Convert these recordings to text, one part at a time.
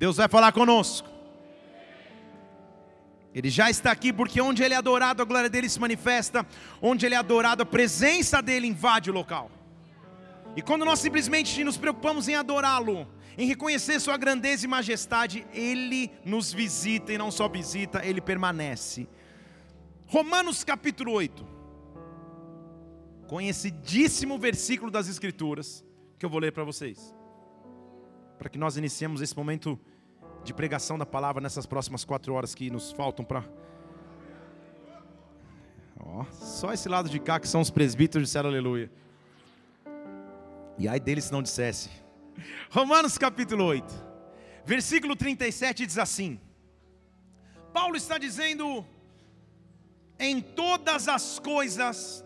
Deus vai falar conosco. Ele já está aqui porque onde Ele é adorado, a glória dele se manifesta. Onde Ele é adorado, a presença dele invade o local. E quando nós simplesmente nos preocupamos em adorá-lo, em reconhecer Sua grandeza e majestade, Ele nos visita e não só visita, Ele permanece. Romanos capítulo 8, conhecidíssimo versículo das Escrituras, que eu vou ler para vocês, para que nós iniciemos esse momento de pregação da palavra nessas próximas quatro horas que nos faltam para. Oh, só esse lado de cá que são os presbíteros disseram aleluia. E ai deles se não dissesse. Romanos capítulo 8, versículo 37 diz assim: Paulo está dizendo, em todas as coisas,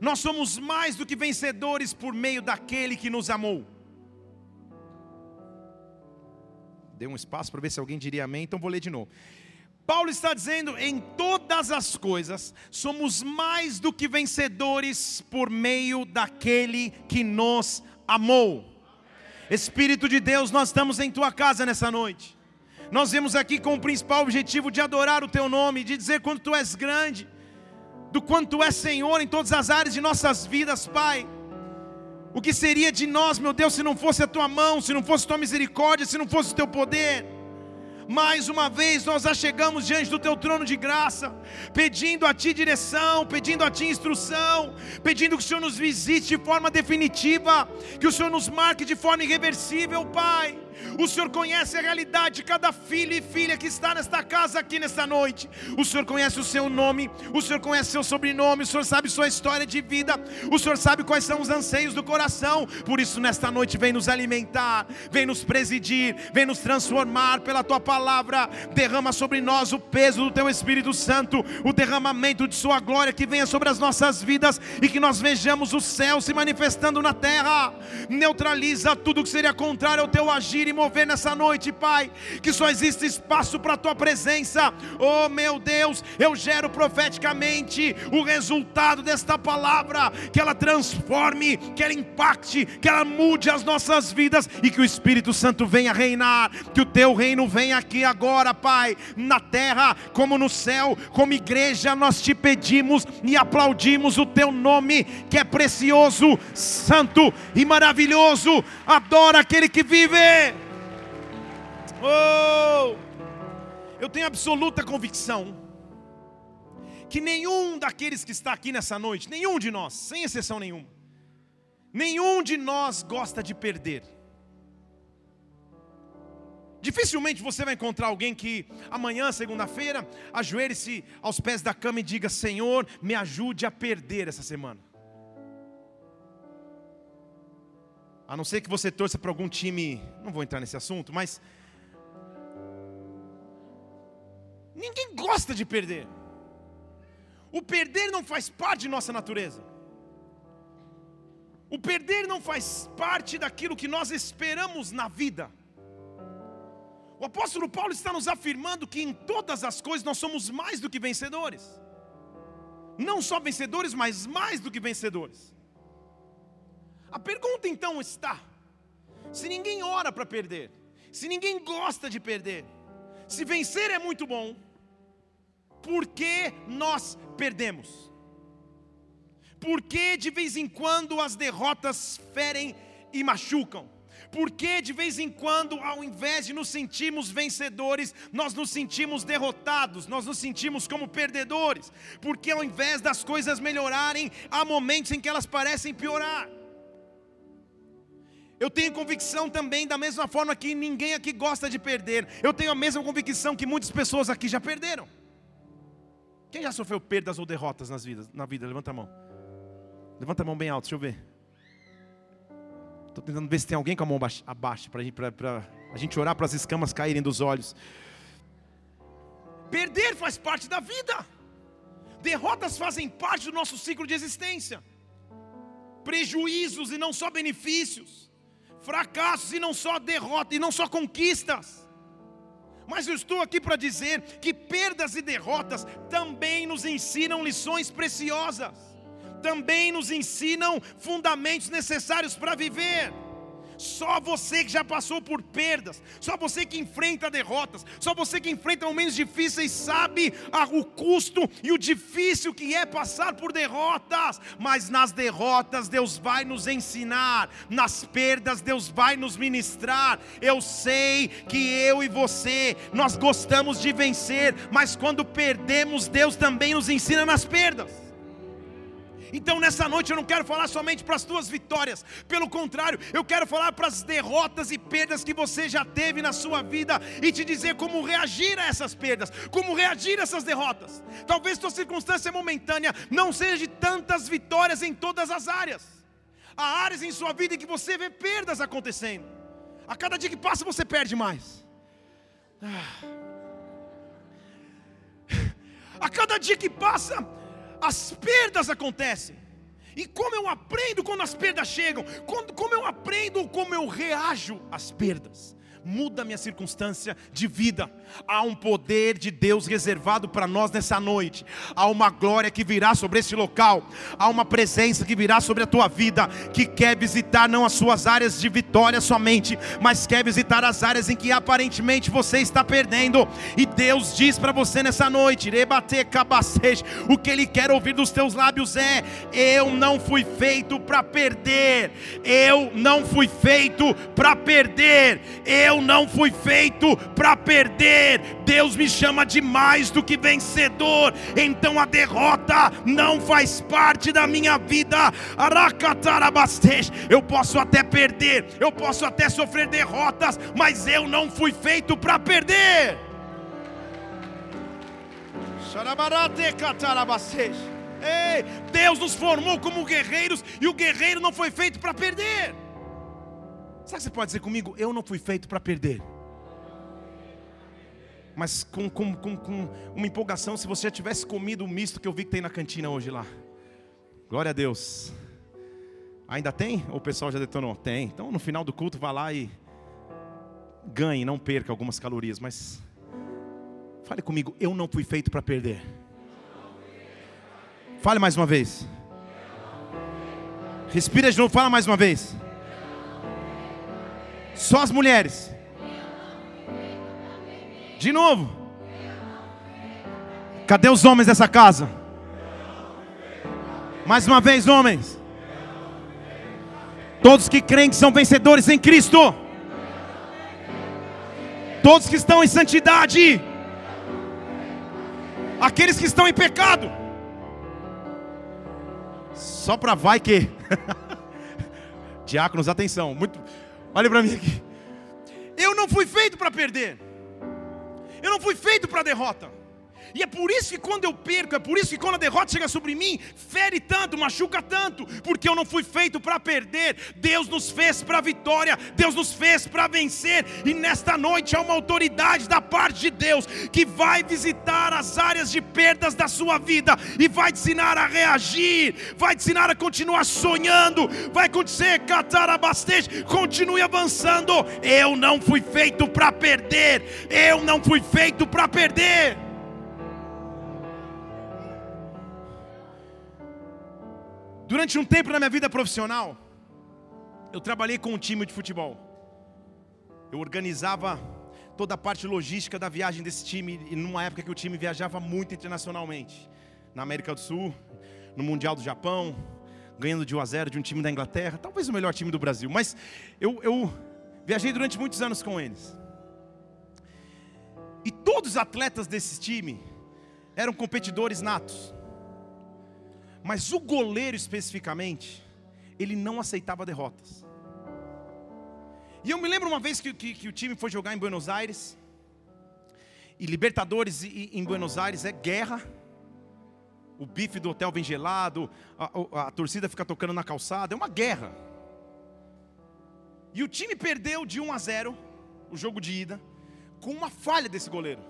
nós somos mais do que vencedores por meio daquele que nos amou. Dei um espaço para ver se alguém diria amém, então vou ler de novo. Paulo está dizendo: em todas as coisas somos mais do que vencedores por meio daquele que nos amou. Espírito de Deus, nós estamos em tua casa nessa noite. Nós vemos aqui com o principal objetivo de adorar o teu nome, de dizer quanto tu és grande, do quanto tu és Senhor em todas as áreas de nossas vidas, Pai. O que seria de nós, meu Deus, se não fosse a tua mão, se não fosse a tua misericórdia, se não fosse o teu poder? Mais uma vez nós já chegamos diante do teu trono de graça, pedindo a ti direção, pedindo a ti instrução, pedindo que o Senhor nos visite de forma definitiva, que o Senhor nos marque de forma irreversível, Pai. O Senhor conhece a realidade de cada filho e filha que está nesta casa aqui nesta noite. O Senhor conhece o seu nome, o Senhor conhece o seu sobrenome, o Senhor sabe sua história de vida, o Senhor sabe quais são os anseios do coração. Por isso, nesta noite, vem nos alimentar, vem nos presidir, vem nos transformar pela tua palavra. Derrama sobre nós o peso do teu Espírito Santo, o derramamento de Sua glória que venha sobre as nossas vidas e que nós vejamos o céu se manifestando na terra. Neutraliza tudo que seria contrário ao teu agir e mover nessa noite, Pai. Que só existe espaço para a tua presença. Oh, meu Deus, eu gero profeticamente o resultado desta palavra, que ela transforme, que ela impacte, que ela mude as nossas vidas e que o Espírito Santo venha reinar, que o teu reino venha aqui agora, Pai, na terra como no céu, como igreja nós te pedimos e aplaudimos o teu nome, que é precioso, santo e maravilhoso. Adora aquele que vive. Oh! Eu tenho absoluta convicção que nenhum daqueles que está aqui nessa noite, nenhum de nós, sem exceção nenhuma, nenhum de nós gosta de perder. Dificilmente você vai encontrar alguém que amanhã, segunda-feira, ajoelhe-se aos pés da cama e diga: Senhor, me ajude a perder essa semana. A não ser que você torça para algum time, não vou entrar nesse assunto, mas Ninguém gosta de perder. O perder não faz parte de nossa natureza. O perder não faz parte daquilo que nós esperamos na vida. O apóstolo Paulo está nos afirmando que em todas as coisas nós somos mais do que vencedores. Não só vencedores, mas mais do que vencedores. A pergunta então está: se ninguém ora para perder, se ninguém gosta de perder, se vencer é muito bom, por que nós perdemos? Por que de vez em quando as derrotas ferem e machucam? Por que de vez em quando, ao invés de nos sentirmos vencedores, nós nos sentimos derrotados, nós nos sentimos como perdedores? Porque ao invés das coisas melhorarem, há momentos em que elas parecem piorar. Eu tenho convicção também, da mesma forma que ninguém aqui gosta de perder, eu tenho a mesma convicção que muitas pessoas aqui já perderam. Quem já sofreu perdas ou derrotas nas vidas, na vida? Levanta a mão. Levanta a mão bem alto, deixa eu ver. Estou tentando ver se tem alguém com a mão abaixo para a gente orar para as escamas caírem dos olhos. Perder faz parte da vida. Derrotas fazem parte do nosso ciclo de existência. Prejuízos e não só benefícios. Fracassos e não só derrotas e não só conquistas. Mas eu estou aqui para dizer que perdas e derrotas também nos ensinam lições preciosas, também nos ensinam fundamentos necessários para viver. Só você que já passou por perdas, só você que enfrenta derrotas, só você que enfrenta momentos difíceis sabe o custo e o difícil que é passar por derrotas. Mas nas derrotas Deus vai nos ensinar, nas perdas Deus vai nos ministrar. Eu sei que eu e você nós gostamos de vencer, mas quando perdemos Deus também nos ensina nas perdas. Então nessa noite eu não quero falar somente para as tuas vitórias, pelo contrário, eu quero falar para as derrotas e perdas que você já teve na sua vida e te dizer como reagir a essas perdas, como reagir a essas derrotas. Talvez tua circunstância momentânea não seja de tantas vitórias em todas as áreas. Há áreas em sua vida em que você vê perdas acontecendo. A cada dia que passa você perde mais. Ah. A cada dia que passa, as perdas acontecem. E como eu aprendo quando as perdas chegam? como eu aprendo como eu reajo às perdas? Muda minha circunstância de vida. Há um poder de Deus reservado para nós nessa noite. Há uma glória que virá sobre esse local. Há uma presença que virá sobre a tua vida, que quer visitar não as suas áreas de vitória somente, mas quer visitar as áreas em que aparentemente você está perdendo. E Deus diz para você nessa noite: o que Ele quer ouvir dos teus lábios é: Eu não fui feito para perder. Eu não fui feito para perder. Eu eu não fui feito para perder. Deus me chama de mais do que vencedor. Então a derrota não faz parte da minha vida. Eu posso até perder, eu posso até sofrer derrotas, mas eu não fui feito para perder. Ei, Deus nos formou como guerreiros e o guerreiro não foi feito para perder. Sabe que você pode dizer comigo? Eu não fui feito para perder. Mas com, com, com, com, uma empolgação, se você já tivesse comido o misto que eu vi que tem na cantina hoje lá. Glória a Deus. Ainda tem? Ou o pessoal já detonou? Tem. Então no final do culto vá lá e ganhe, não perca algumas calorias. Mas fale comigo, eu não fui feito para perder. Fale mais uma vez. Respira de novo, fala mais uma vez. Só as mulheres. De novo. Cadê os homens dessa casa? Mais uma vez, homens. Todos que creem que são vencedores em Cristo. Todos que estão em santidade. Aqueles que estão em pecado. Só para vai que. Diáconos, atenção. Muito, Olha para mim aqui. Eu não fui feito para perder. Eu não fui feito para derrota. E é por isso que quando eu perco, é por isso que quando a derrota chega sobre mim, fere tanto, machuca tanto, porque eu não fui feito para perder. Deus nos fez para vitória, Deus nos fez para vencer. E nesta noite há uma autoridade da parte de Deus que vai visitar as áreas de perdas da sua vida e vai te ensinar a reagir, vai te ensinar a continuar sonhando, vai acontecer, catarabastej, continue avançando. Eu não fui feito para perder, eu não fui feito para perder. Durante um tempo na minha vida profissional, eu trabalhei com um time de futebol. Eu organizava toda a parte logística da viagem desse time, e numa época que o time viajava muito internacionalmente. Na América do Sul, no Mundial do Japão, ganhando de 1 a 0 de um time da Inglaterra, talvez o melhor time do Brasil. Mas eu, eu viajei durante muitos anos com eles. E todos os atletas desse time eram competidores natos. Mas o goleiro especificamente, ele não aceitava derrotas. E eu me lembro uma vez que, que, que o time foi jogar em Buenos Aires. E Libertadores em Buenos Aires é guerra. O bife do hotel vem gelado, a, a, a torcida fica tocando na calçada, é uma guerra. E o time perdeu de 1 a 0 o jogo de ida, com uma falha desse goleiro.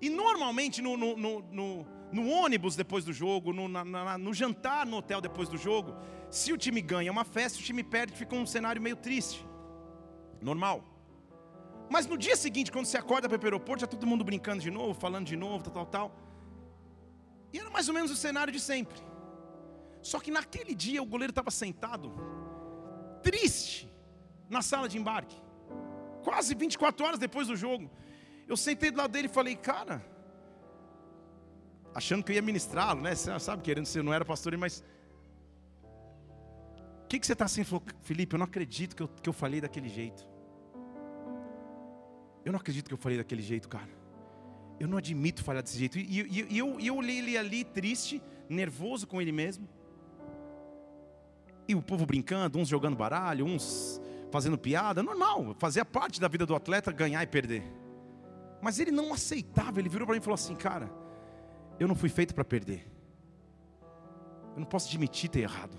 E normalmente no, no, no, no no ônibus depois do jogo, no, na, na, no jantar no hotel depois do jogo. Se o time ganha é uma festa, o time perde, fica um cenário meio triste. Normal. Mas no dia seguinte, quando você acorda para o aeroporto, já todo mundo brincando de novo, falando de novo, tal, tal, tal. E era mais ou menos o cenário de sempre. Só que naquele dia o goleiro estava sentado triste na sala de embarque. Quase 24 horas depois do jogo. Eu sentei do lado dele e falei, cara, achando que eu ia ministrá-lo, né? Sabe, querendo ser, não era pastor, mas. O que, que você está assim? Felipe, eu não acredito que eu, que eu falei daquele jeito. Eu não acredito que eu falei daquele jeito, cara. Eu não admito falhar desse jeito. E, e, e eu, eu olhei ele ali triste, nervoso com ele mesmo. E o povo brincando, uns jogando baralho, uns fazendo piada, normal, fazia parte da vida do atleta ganhar e perder. Mas ele não aceitava, ele virou para mim e falou assim: Cara, eu não fui feito para perder. Eu não posso admitir ter errado.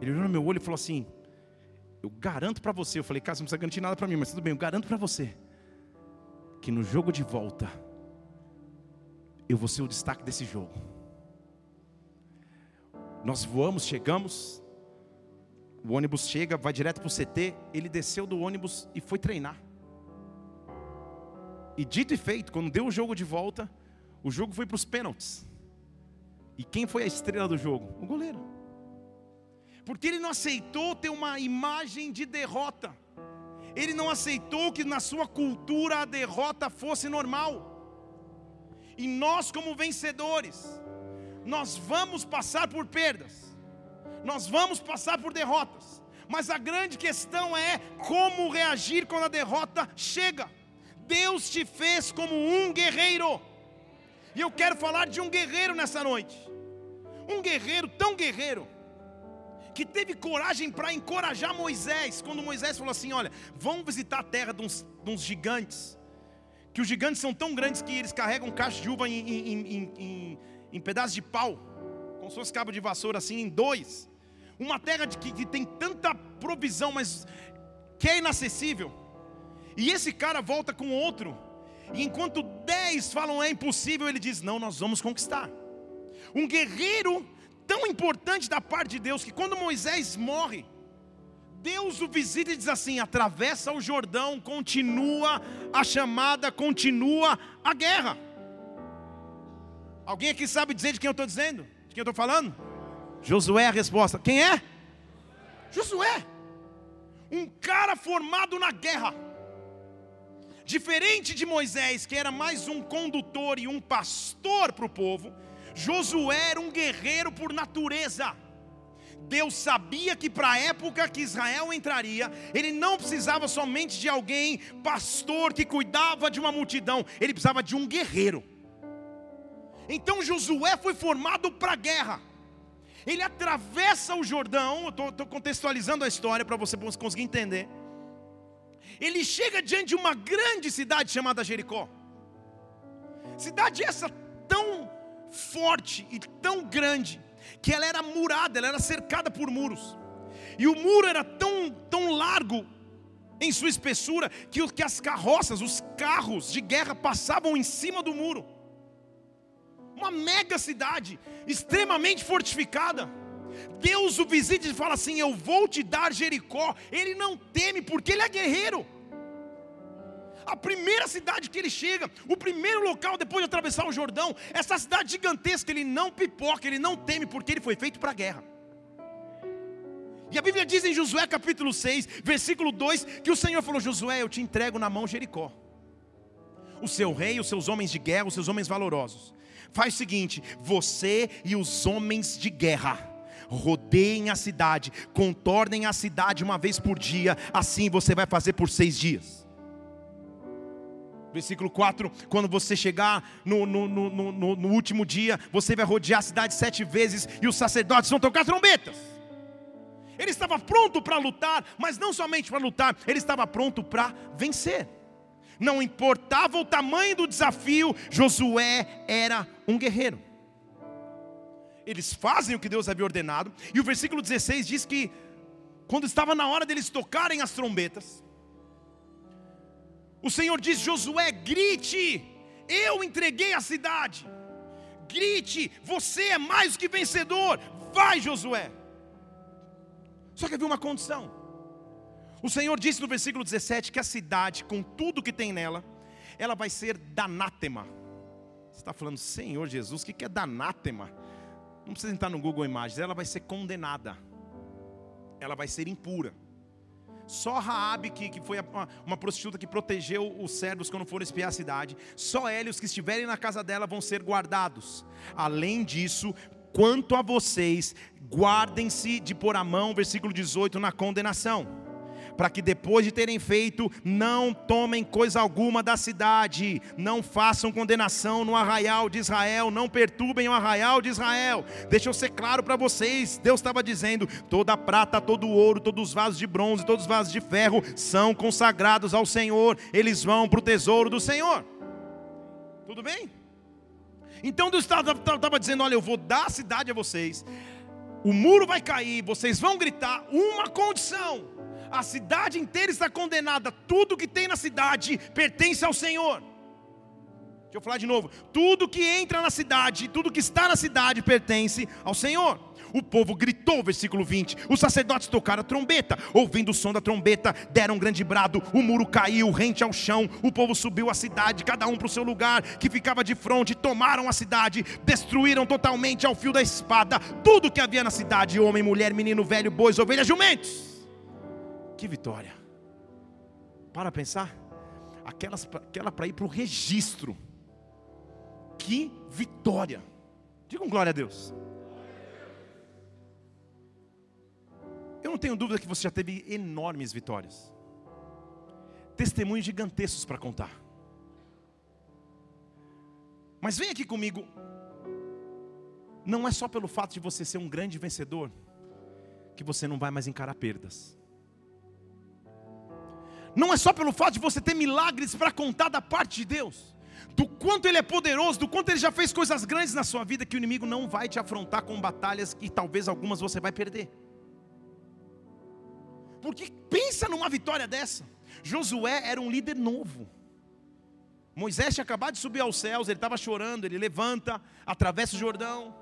Ele olhou no meu olho e falou assim: Eu garanto para você. Eu falei: Cara, você não precisa garantir nada para mim, mas tudo bem, eu garanto para você que no jogo de volta eu vou ser o destaque desse jogo. Nós voamos, chegamos, o ônibus chega, vai direto para o CT. Ele desceu do ônibus e foi treinar. E dito e feito, quando deu o jogo de volta, o jogo foi para os pênaltis. E quem foi a estrela do jogo? O goleiro. Porque ele não aceitou ter uma imagem de derrota. Ele não aceitou que na sua cultura a derrota fosse normal. E nós, como vencedores, nós vamos passar por perdas nós vamos passar por derrotas, mas a grande questão é como reagir quando a derrota chega. Deus te fez como um guerreiro, e eu quero falar de um guerreiro nessa noite, um guerreiro tão guerreiro, que teve coragem para encorajar Moisés, quando Moisés falou assim: Olha, vamos visitar a terra de uns, de uns gigantes, que os gigantes são tão grandes que eles carregam caixa de uva em, em, em, em, pedaços de pau, como se fosse cabo de vassoura assim, em dois. Uma terra de, que, que tem tanta provisão, mas que é inacessível. E esse cara volta com outro, e enquanto dez falam é impossível, ele diz: Não, nós vamos conquistar. Um guerreiro tão importante da parte de Deus, que quando Moisés morre, Deus o visita e diz assim: atravessa o Jordão, continua a chamada, continua a guerra. Alguém aqui sabe dizer de quem eu estou dizendo? De quem eu estou falando? Josué é a resposta. Quem é? Josué. Um cara formado na guerra. Diferente de Moisés, que era mais um condutor e um pastor para o povo, Josué era um guerreiro por natureza. Deus sabia que para a época que Israel entraria, ele não precisava somente de alguém, pastor, que cuidava de uma multidão, ele precisava de um guerreiro. Então Josué foi formado para a guerra. Ele atravessa o Jordão, estou contextualizando a história para você conseguir entender. Ele chega diante de uma grande cidade chamada Jericó. Cidade essa tão forte e tão grande que ela era murada, ela era cercada por muros. E o muro era tão, tão largo em sua espessura que, que as carroças, os carros de guerra passavam em cima do muro uma mega cidade, extremamente fortificada. Deus o visita e fala assim: Eu vou te dar Jericó. Ele não teme, porque ele é guerreiro. A primeira cidade que ele chega, o primeiro local depois de atravessar o Jordão, essa cidade gigantesca, ele não pipoca, ele não teme, porque ele foi feito para a guerra. E a Bíblia diz em Josué capítulo 6, versículo 2, que o Senhor falou: Josué, eu te entrego na mão Jericó. O seu rei, os seus homens de guerra, os seus homens valorosos. Faz o seguinte: você e os homens de guerra rodeiem a cidade, contornem a cidade uma vez por dia, assim você vai fazer por seis dias. Versículo 4: quando você chegar no, no, no, no, último dia, você vai rodear a cidade sete vezes e os sacerdotes vão tocar trombetas. Ele estava pronto para lutar, mas não somente para lutar, ele estava pronto para vencer não importava o tamanho do desafio, Josué era um guerreiro. Eles fazem o que Deus havia ordenado, e o versículo 16 diz que, quando estava na hora deles tocarem as trombetas, o Senhor diz: Josué, grite, eu entreguei a cidade, grite, você é mais que vencedor, vai, Josué. Só que havia uma condição. O Senhor disse no versículo 17 que a cidade, com tudo que tem nela, ela vai ser danátema. Você está falando, Senhor Jesus, o que é danátema? Não precisa entrar no Google Imagens, ela vai ser condenada. ela vai ser impura. Só Raabe, que, que foi uma, uma, prostituta que protegeu os servos quando foram espiar a cidade, só ela e os que estiverem na casa dela vão ser guardados. Além disso, quanto a vocês, guardem-se de pôr a mão, versículo 18, na condenação para que depois de terem feito, não tomem coisa alguma da cidade, não façam condenação no arraial de Israel, não perturbem o arraial de Israel. Deixa eu ser claro para vocês: Deus estava dizendo: toda prata, todo ouro, todos os vasos de bronze, todos os vasos de ferro são consagrados ao Senhor, eles vão para o tesouro do Senhor. Tudo bem? Então Deus estava dizendo: olha, eu vou dar a cidade a vocês. O muro vai cair, vocês vão gritar uma condição a cidade inteira está condenada, tudo que tem na cidade pertence ao Senhor. Deixa eu falar de novo: tudo que entra na cidade, tudo que está na cidade pertence ao Senhor. O povo gritou, versículo 20. Os sacerdotes tocaram a trombeta. Ouvindo o som da trombeta, deram um grande brado. O muro caiu, rente ao chão. O povo subiu a cidade, cada um para o seu lugar, que ficava de frente. Tomaram a cidade, destruíram totalmente ao fio da espada tudo que havia na cidade: homem, mulher, menino, velho, bois, ovelhas, jumentos. Que vitória. Para pensar, aquelas, aquela para ir para o registro. Que vitória. Digam glória a Deus. Eu não tenho dúvida que você já teve enormes vitórias. Testemunhos gigantescos para contar. Mas vem aqui comigo. Não é só pelo fato de você ser um grande vencedor que você não vai mais encarar perdas. Não é só pelo fato de você ter milagres para contar da parte de Deus, do quanto Ele é poderoso, do quanto Ele já fez coisas grandes na sua vida, que o inimigo não vai te afrontar com batalhas e talvez algumas você vai perder. Porque pensa numa vitória dessa. Josué era um líder novo. Moisés tinha acabado de subir aos céus, ele estava chorando, ele levanta, atravessa o Jordão.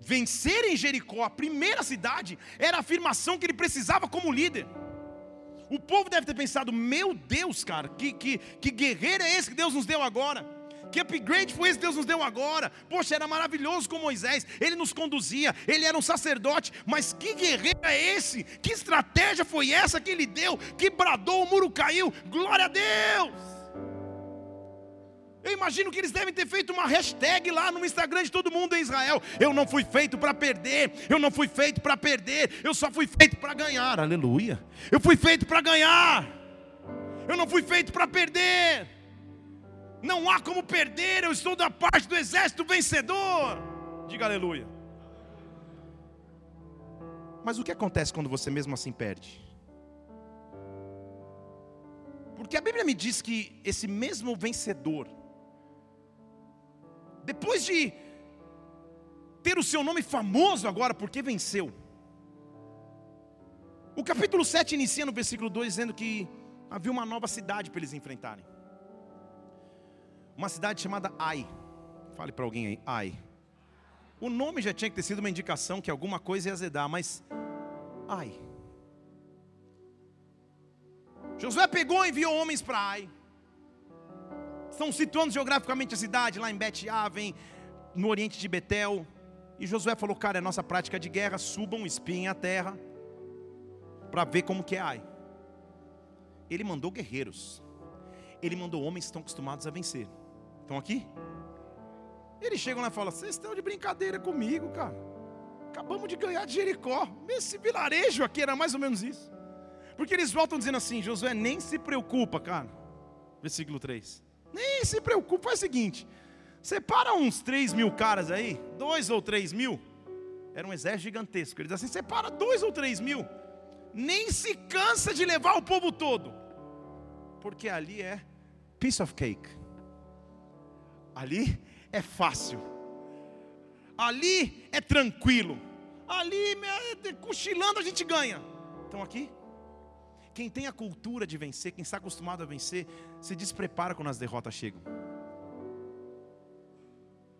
Vencer em Jericó, a primeira cidade, era a afirmação que ele precisava como líder. O povo deve ter pensado: meu Deus, cara, que, que, que guerreiro é esse que Deus nos deu agora? Que upgrade foi esse que Deus nos deu agora? Poxa, era maravilhoso com Moisés, ele nos conduzia, ele era um sacerdote, mas que guerreiro é esse? Que estratégia foi essa que ele deu? Que bradou, o muro caiu, glória a Deus! Eu imagino que eles devem ter feito uma hashtag lá no Instagram de todo mundo em Israel. Eu não fui feito para perder, eu não fui feito para perder, eu só fui feito para ganhar. Aleluia. Eu fui feito para ganhar. Eu não fui feito para perder. Não há como perder, eu estou da parte do exército vencedor. Diga aleluia. Mas o que acontece quando você mesmo assim perde? Porque a Bíblia me diz que esse mesmo vencedor, depois de ter o seu nome famoso agora, porque venceu. O capítulo 7 inicia no versículo 2 dizendo que havia uma nova cidade para eles enfrentarem. Uma cidade chamada Ai. Fale para alguém aí, Ai. O nome já tinha que ter sido uma indicação que alguma coisa ia azedar, mas Ai. Josué pegou e enviou homens para Ai estão situando geograficamente a cidade, lá em Bet-Aven, no oriente de Betel. E Josué falou: Cara, é nossa prática de guerra, subam, espiem a terra, para ver como que é Ai. Ele mandou guerreiros, ele mandou homens que estão acostumados a vencer. Estão aqui? Eles chegam lá e falam: Vocês estão de brincadeira comigo, cara. Acabamos de ganhar de Jericó. Esse vilarejo aqui era mais ou menos isso. Porque eles voltam dizendo assim: Josué, nem se preocupa, cara. Versículo 3. Nem se preocupe, faz o seguinte: separa uns 3 mil caras aí, dois ou três mil. Era um exército gigantesco. Ele diz assim: separa dois ou três mil. Nem se cansa de levar o povo todo. Porque ali é piece of cake. Ali é fácil. Ali é tranquilo. Ali, cochilando, a gente ganha. Estão aqui? Quem tem a cultura de vencer, quem está acostumado a vencer, se desprepara quando as derrotas chegam.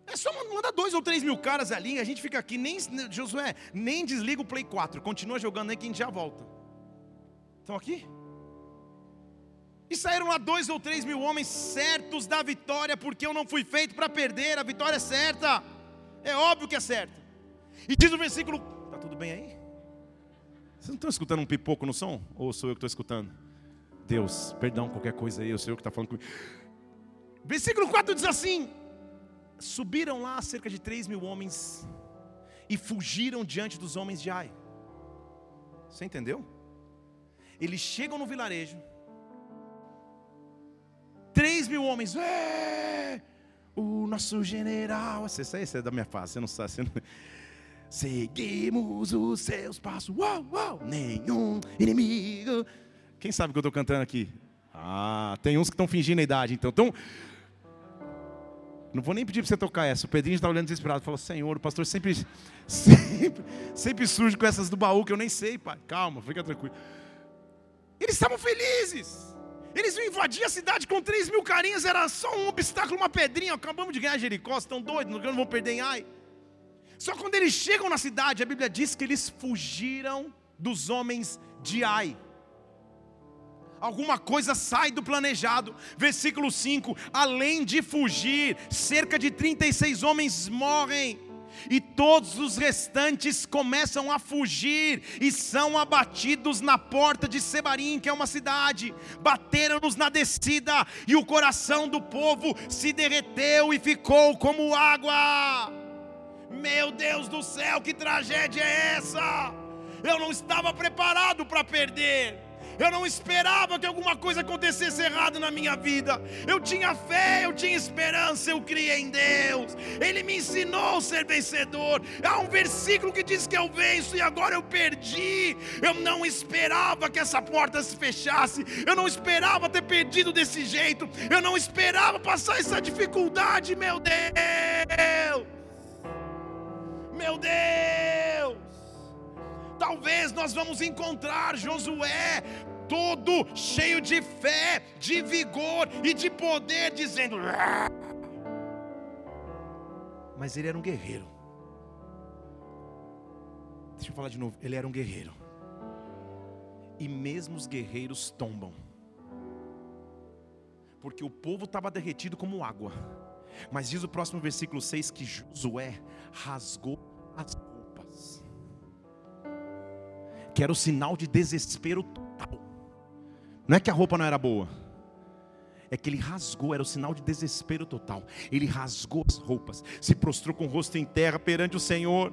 É só mandar dois ou três mil caras ali, a gente fica aqui, nem Josué, nem desliga o Play 4, continua jogando aí que a gente já volta. Estão aqui? E saíram lá dois ou três mil homens certos da vitória, porque eu não fui feito para perder, a vitória é certa, é óbvio que é certa. E diz o versículo, está tudo bem aí? Vocês não estão escutando um pipoco no som? Ou sou eu que estou escutando? Deus, perdão qualquer coisa aí, sei o que está falando comigo. Versículo 4 diz assim: Subiram lá cerca de 3 mil homens e fugiram diante dos homens de Ai. Você entendeu? Eles chegam no vilarejo, 3 mil homens, é, o nosso general, esse, esse é da minha fase, você não sabe, você não... Seguimos os seus passos, uau, uau, nenhum inimigo. Quem sabe o que eu estou cantando aqui? Ah, tem uns que estão fingindo a idade, então. não vou nem pedir para você tocar essa. O Pedrinho está olhando desesperado. Falou, Senhor, o pastor sempre, sempre, sempre surge com essas do baú que eu nem sei, pai. Calma, fica tranquilo. Eles estavam felizes. Eles iam invadir a cidade com 3 mil carinhas. Era só um obstáculo, uma pedrinha. Acabamos de ganhar Jericó, estão doidos, não vão perder em Ai. Só quando eles chegam na cidade, a Bíblia diz que eles fugiram dos homens de Ai. Alguma coisa sai do planejado. Versículo 5: Além de fugir, cerca de 36 homens morrem e todos os restantes começam a fugir e são abatidos na porta de Sebarim, que é uma cidade. Bateram-nos na descida e o coração do povo se derreteu e ficou como água. Meu Deus do céu, que tragédia é essa? Eu não estava preparado para perder. Eu não esperava que alguma coisa acontecesse errado na minha vida. Eu tinha fé, eu tinha esperança, eu criei em Deus. Ele me ensinou a ser vencedor. Há um versículo que diz que eu venço e agora eu perdi. Eu não esperava que essa porta se fechasse. Eu não esperava ter perdido desse jeito. Eu não esperava passar essa dificuldade, meu Deus. Meu Deus! Talvez nós vamos encontrar Josué todo cheio de fé, de vigor e de poder, dizendo: ah! Mas ele era um guerreiro. Deixa eu falar de novo. Ele era um guerreiro. E mesmo os guerreiros tombam. Porque o povo estava derretido como água. Mas diz o próximo versículo 6 que Josué rasgou as roupas, que era o sinal de desespero total. Não é que a roupa não era boa, é que ele rasgou, era o sinal de desespero total. Ele rasgou as roupas, se prostrou com o rosto em terra perante o Senhor.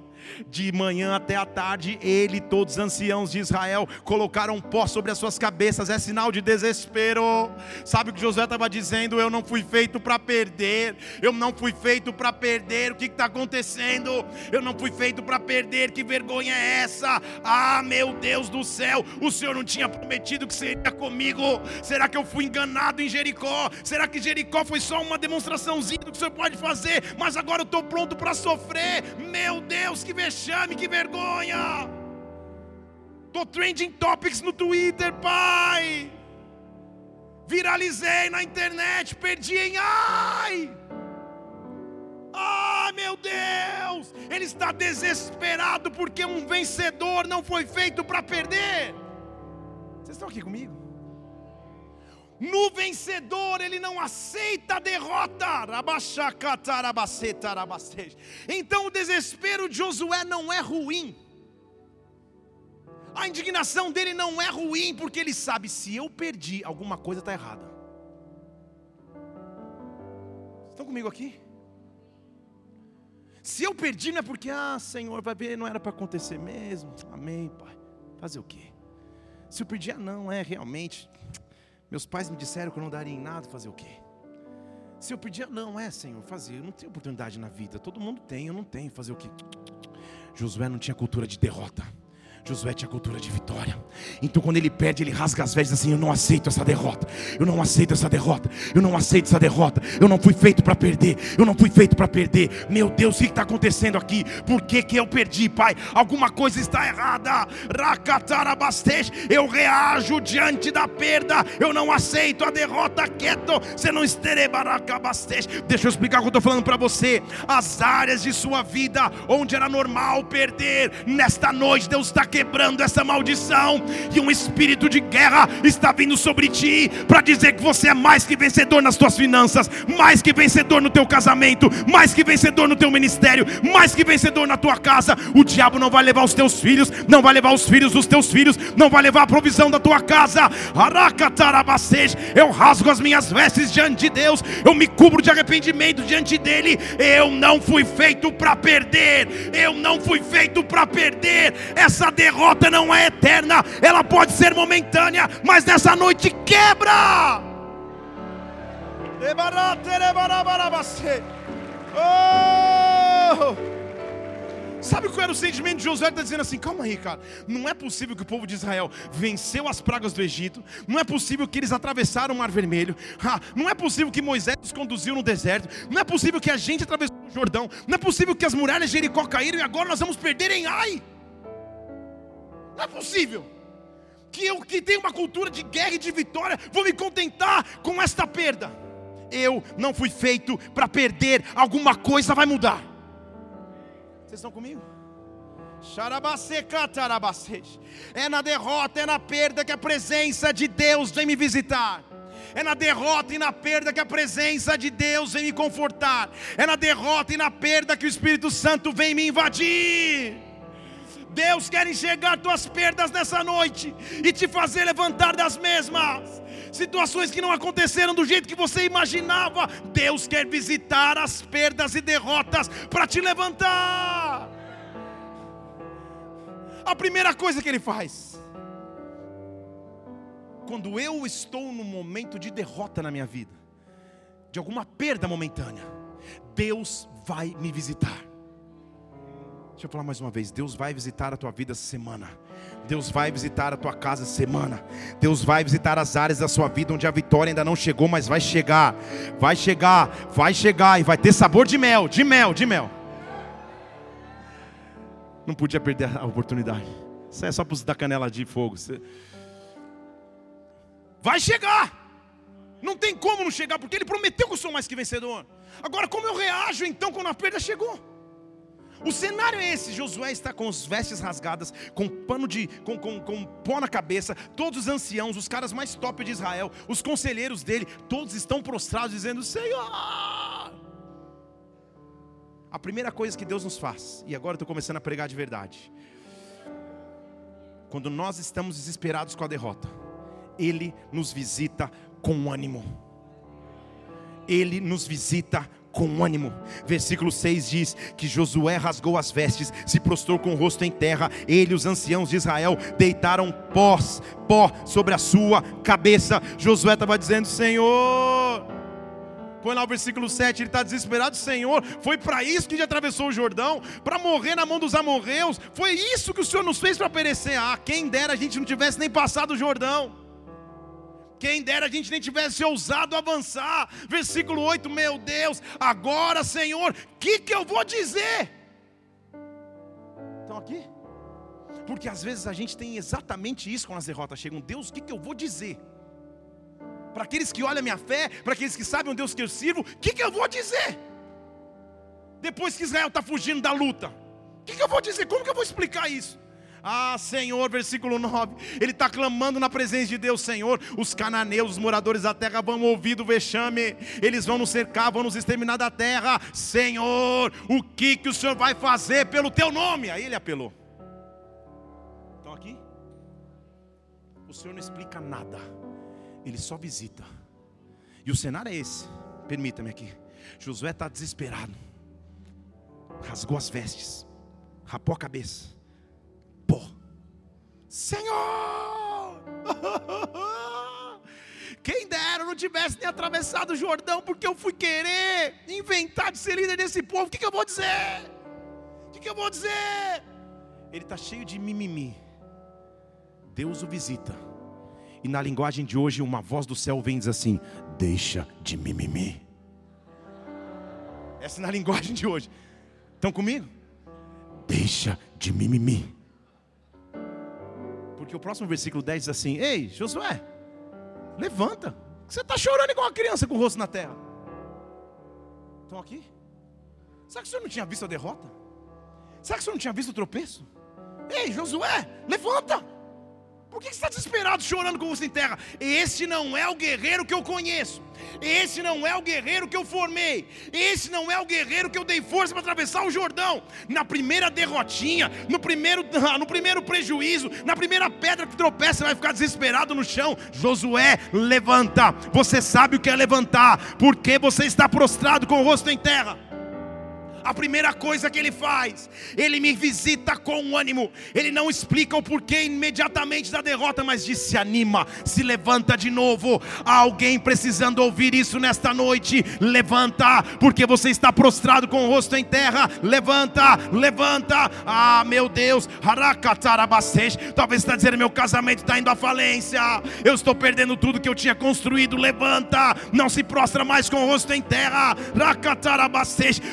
De manhã até a tarde, ele e todos os anciãos de Israel colocaram pó sobre as suas cabeças, é sinal de desespero. Sabe o que Josué estava dizendo? Eu não fui feito para perder, eu não fui feito para perder. O que está acontecendo? Eu não fui feito para perder. Que vergonha é essa? Ah, meu Deus do céu, o Senhor não tinha prometido que seria comigo. Será que eu fui enganado em Jericó? Jericó? Será que Jericó foi só uma demonstraçãozinha do que o Senhor pode fazer? Mas agora eu estou pronto para sofrer. Meu Deus, que vexame, que vergonha. Estou trending topics no Twitter, pai. Viralizei na internet, perdi em ai. Ah, meu Deus! Ele está desesperado porque um vencedor não foi feito para perder. Vocês estão aqui comigo? No vencedor, ele não aceita a derrota. Então, o desespero de Josué não é ruim. A indignação dele não é ruim, porque ele sabe: se eu perdi, alguma coisa está errada. Estão comigo aqui? Se eu perdi, não é porque, ah, Senhor, vai ver, não era para acontecer mesmo. Amém, Pai. Fazer o quê? Se eu perdi, ah, não, é realmente. Meus pais me disseram que eu não daria em nada, fazer o quê? Se eu pedir, não é, Senhor, fazer. Eu não tenho oportunidade na vida. Todo mundo tem, eu não tenho, fazer o quê? Josué não tinha cultura de derrota. Josué tinha cultura de vitória. Então, quando ele perde, ele rasga as vestes assim: Eu não aceito essa derrota. Eu não aceito essa derrota. Eu não aceito essa derrota. Eu não fui feito para perder. Eu não fui feito para perder. Meu Deus, o que está acontecendo aqui? Por que, que eu perdi, Pai? Alguma coisa está errada. Eu reajo diante da perda. Eu não aceito a derrota. Quieto. Você não Deixa eu explicar o que eu estou falando para você. As áreas de sua vida onde era normal perder, nesta noite Deus está querendo quebrando essa maldição, e um espírito de guerra está vindo sobre ti para dizer que você é mais que vencedor nas tuas finanças, mais que vencedor no teu casamento, mais que vencedor no teu ministério, mais que vencedor na tua casa. O diabo não vai levar os teus filhos, não vai levar os filhos dos teus filhos, não vai levar a provisão da tua casa. Eu rasgo as minhas vestes diante de Deus, eu me cubro de arrependimento diante dele. Eu não fui feito para perder, eu não fui feito para perder. Essa derrota não é eterna, ela pode ser momentânea, mas nessa noite quebra. Oh! Sabe qual era o sentimento de Josué? Ele está dizendo assim: calma aí, cara. Não é possível que o povo de Israel venceu as pragas do Egito. Não é possível que eles atravessaram o Mar Vermelho. Ah, não é possível que Moisés os conduziu no deserto. Não é possível que a gente atravessou o Jordão. Não é possível que as muralhas de Jericó caíram e agora nós vamos perder em Ai. Não é possível que eu que tenho uma cultura de guerra e de vitória vou me contentar com esta perda. Eu não fui feito para perder. Alguma coisa vai mudar. Vocês estão comigo? É na derrota, é na perda que a presença de Deus vem me visitar. É na derrota e na perda que a presença de Deus vem me confortar. É na derrota e na perda que o Espírito Santo vem me invadir. Deus quer enxergar tuas perdas nessa noite e te fazer levantar das mesmas. Situações que não aconteceram do jeito que você imaginava. Deus quer visitar as perdas e derrotas para te levantar. A primeira coisa que ele faz, quando eu estou num momento de derrota na minha vida, de alguma perda momentânea, Deus vai me visitar. Deixa eu falar mais uma vez: Deus vai visitar a tua vida essa semana. Deus vai visitar a tua casa essa semana. Deus vai visitar as áreas da sua vida onde a vitória ainda não chegou, mas vai chegar. Vai chegar, vai chegar e vai ter sabor de mel, de mel, de mel. Não podia perder a oportunidade. Isso é só para dar canela de fogo. Vai chegar. Não tem como não chegar, porque ele prometeu que eu sou mais que vencedor. Agora, como eu reajo então quando a perda chegou? O cenário é esse: Josué está com as vestes rasgadas, com pano de. Com, com, com pó na cabeça, todos os anciãos, os caras mais top de Israel, os conselheiros dele, todos estão prostrados, dizendo: Senhor! A primeira coisa que Deus nos faz, e agora eu estou começando a pregar de verdade. Quando nós estamos desesperados com a derrota, Ele nos visita com ânimo. Ele nos visita com ânimo. Versículo 6 diz que Josué rasgou as vestes, se prostrou com o rosto em terra. Ele e os anciãos de Israel deitaram pós, pó sobre a sua cabeça. Josué estava dizendo: Senhor. Põe lá o versículo 7, ele está desesperado, Senhor, foi para isso que ele atravessou o Jordão, para morrer na mão dos amorreus, foi isso que o Senhor nos fez para perecer. Ah, quem dera a gente não tivesse nem passado o Jordão. Quem dera a gente nem tivesse ousado avançar. Versículo 8: Meu Deus, agora, Senhor, o que, que eu vou dizer? Estão aqui? Porque às vezes a gente tem exatamente isso quando as derrotas chegam. Deus, o que, que eu vou dizer? Para aqueles que olham a minha fé, para aqueles que sabem o Deus que eu sirvo, o que, que eu vou dizer? Depois que Israel está fugindo da luta, o que, que eu vou dizer? Como que eu vou explicar isso? Ah, Senhor, versículo 9. Ele está clamando na presença de Deus, Senhor. Os cananeus, os moradores da terra, vão ouvir do vexame. Eles vão nos cercar, vão nos exterminar da terra. Senhor, o que, que o Senhor vai fazer pelo teu nome? Aí ele apelou. Estão aqui? O Senhor não explica nada, ele só visita. E o cenário é esse. Permita-me aqui. Josué está desesperado, rasgou as vestes, rapou a cabeça pó. Senhor! Quem dera eu não tivesse nem atravessado o Jordão, porque eu fui querer inventar de ser líder desse povo. O que, que eu vou dizer? O que, que eu vou dizer? Ele está cheio de mimimi. Deus o visita. E na linguagem de hoje, uma voz do céu vem e diz assim: Deixa de mimimi. Essa é na linguagem de hoje. Estão comigo? Deixa de mimimi. Porque o próximo versículo 10 diz assim: Ei, Josué, levanta. Você está chorando igual uma criança com o rosto na terra. Estão aqui? Será que o senhor não tinha visto a derrota? Será que o senhor não tinha visto o tropeço? Ei, Josué, levanta! Por que você está desesperado, chorando com você em terra? Esse não é o guerreiro que eu conheço. Esse não é o guerreiro que eu formei. Esse não é o guerreiro que eu dei força para atravessar o Jordão. Na primeira derrotinha, no primeiro, no primeiro prejuízo, na primeira pedra que tropeça, você vai ficar desesperado no chão. Josué, levanta. Você sabe o que é levantar, porque você está prostrado com o rosto em terra a primeira coisa que ele faz, ele me visita com ânimo. Ele não explica o porquê imediatamente da derrota, mas diz: se anima, se levanta de novo. Há alguém precisando ouvir isso nesta noite. Levanta, porque você está prostrado com o rosto em terra. Levanta, levanta. Ah, meu Deus, talvez está dizendo: meu casamento está indo à falência. Eu estou perdendo tudo que eu tinha construído. Levanta, não se prostra mais com o rosto em terra.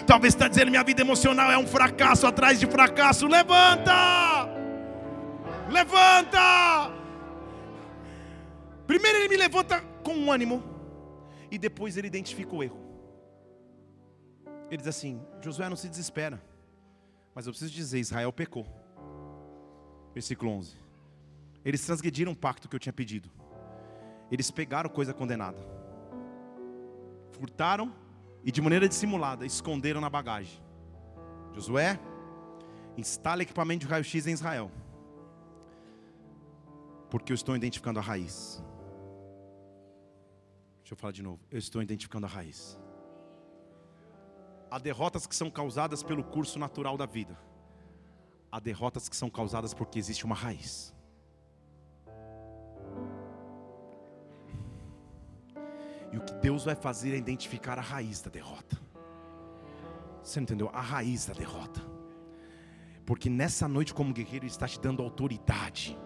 Talvez está dizendo minha vida emocional é um fracasso atrás de fracasso. Levanta! Levanta! Primeiro ele me levanta com ânimo e depois ele identifica o erro. Ele diz assim: Josué não se desespera, mas eu preciso dizer: Israel pecou. Versículo 11. Eles transgrediram o pacto que eu tinha pedido. Eles pegaram coisa condenada. Furtaram e de maneira dissimulada esconderam na bagagem. Josué, instala equipamento de raio-x em Israel, porque eu estou identificando a raiz. Deixa eu falar de novo. Eu estou identificando a raiz. Há derrotas que são causadas pelo curso natural da vida. Há derrotas que são causadas porque existe uma raiz. E o que Deus vai fazer é identificar a raiz da derrota. Você entendeu? A raiz da derrota. Porque nessa noite, como guerreiro, Ele está te dando autoridade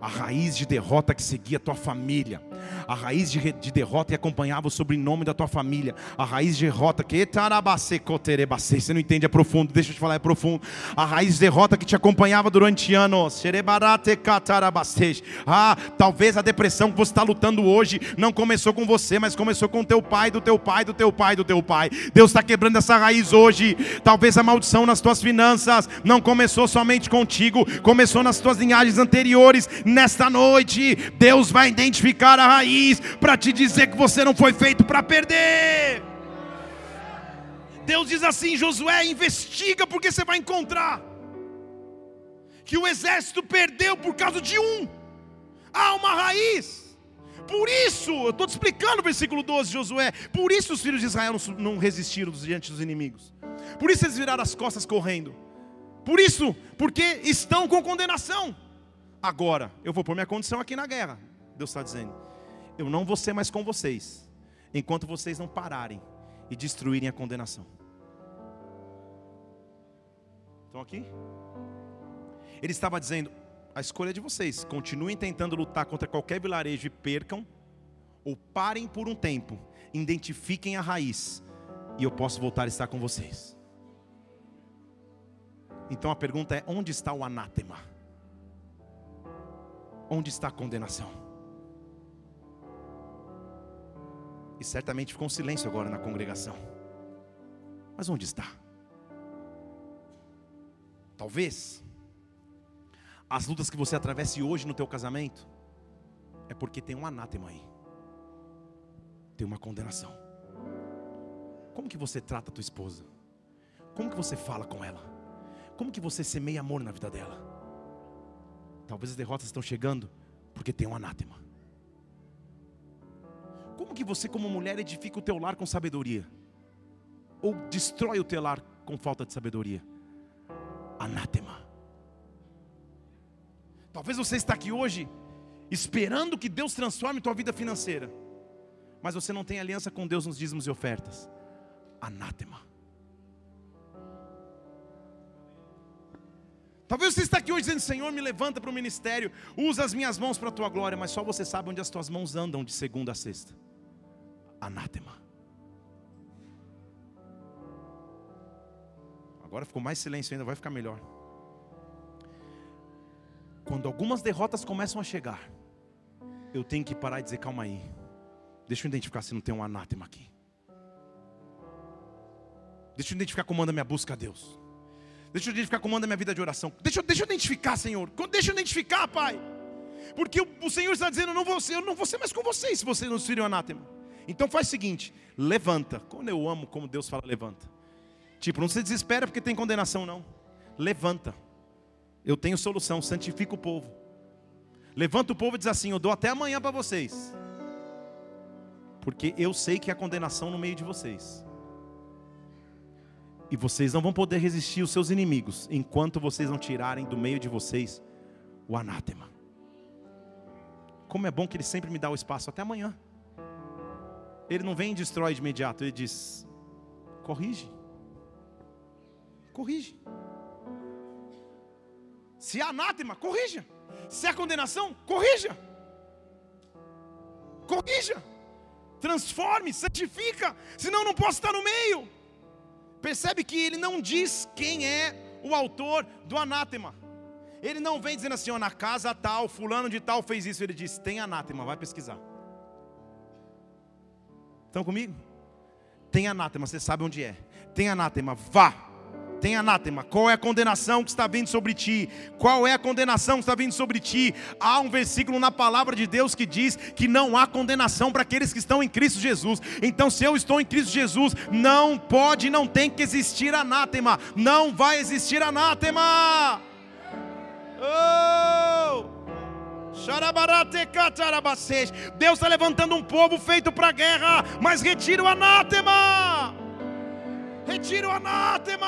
a raiz de derrota que seguia a tua família, a raiz de, de derrota que acompanhava o sobrenome da tua família, a raiz de derrota que você não entende, é profundo, deixa eu te falar, é profundo. A raiz de derrota que te acompanhava durante anos, ah, talvez a depressão que você está lutando hoje não começou com você, mas começou com teu pai, do teu pai, do teu pai, do teu pai. Deus está quebrando essa raiz hoje. Talvez a maldição nas tuas finanças não começou somente contigo, começou nas tuas linhagens anteriores Nesta noite, Deus vai identificar a raiz para te dizer que você não foi feito para perder. Deus diz assim: Josué, investiga porque você vai encontrar que o exército perdeu por causa de um. Há uma raiz. Por isso, eu estou te explicando o versículo 12 de Josué. Por isso os filhos de Israel não resistiram diante dos inimigos. Por isso eles viraram as costas correndo. Por isso, porque estão com condenação. Agora, eu vou pôr minha condição aqui na guerra. Deus está dizendo: Eu não vou ser mais com vocês, enquanto vocês não pararem e destruírem a condenação. Estão aqui? Ele estava dizendo: A escolha é de vocês. Continuem tentando lutar contra qualquer vilarejo e percam, ou parem por um tempo, identifiquem a raiz, e eu posso voltar a estar com vocês. Então a pergunta é: onde está o anátema? Onde está a condenação? E certamente ficou um silêncio agora na congregação. Mas onde está? Talvez as lutas que você atravesse hoje no teu casamento é porque tem um anátema aí. Tem uma condenação. Como que você trata a tua esposa? Como que você fala com ela? Como que você semeia amor na vida dela? Talvez as derrotas estão chegando porque tem um anátema. Como que você, como mulher, edifica o teu lar com sabedoria? Ou destrói o teu lar com falta de sabedoria? Anátema. Talvez você está aqui hoje esperando que Deus transforme tua vida financeira, mas você não tem aliança com Deus nos dízimos e ofertas. Anátema. Talvez você está aqui hoje dizendo: Senhor, me levanta para o ministério, usa as minhas mãos para a tua glória, mas só você sabe onde as tuas mãos andam de segunda a sexta. Anátema. Agora ficou mais silêncio ainda, vai ficar melhor. Quando algumas derrotas começam a chegar, eu tenho que parar e dizer: calma aí, deixa eu identificar se não tem um anátema aqui. Deixa eu identificar como anda minha busca a Deus. Deixa eu identificar como anda a minha vida de oração. Deixa, deixa eu identificar, Senhor. Deixa eu identificar, Pai. Porque o, o Senhor está dizendo: eu não, vou ser, eu não vou ser mais com vocês se vocês não serem anátema. Então faz o seguinte: levanta. Quando eu amo como Deus fala, levanta. Tipo, não se desespera porque tem condenação, não. Levanta. Eu tenho solução, santifica o povo. Levanta o povo e diz assim: Eu dou até amanhã para vocês. Porque eu sei que há condenação no meio de vocês. E vocês não vão poder resistir os seus inimigos enquanto vocês não tirarem do meio de vocês o anátema. Como é bom que ele sempre me dá o espaço até amanhã. Ele não vem e destrói de imediato, ele diz: corrige. Corrige. Se há anátema, corrija. Se há condenação, corrija. Corrija. Transforme, santifica. Senão não posso estar no meio. Percebe que ele não diz quem é o autor do anátema. Ele não vem dizendo assim, ó, na casa tal, fulano de tal fez isso. Ele diz, tem anátema, vai pesquisar. Estão comigo? Tem anátema, você sabe onde é. Tem anátema, vá tem anátema. Qual é a condenação que está vindo sobre ti? Qual é a condenação que está vindo sobre ti? Há um versículo na palavra de Deus que diz que não há condenação para aqueles que estão em Cristo Jesus. Então, se eu estou em Cristo Jesus, não pode, não tem que existir anátema. Não vai existir anátema. Oh! Deus está levantando um povo feito para a guerra, mas retira o anátema. Retira o anátema.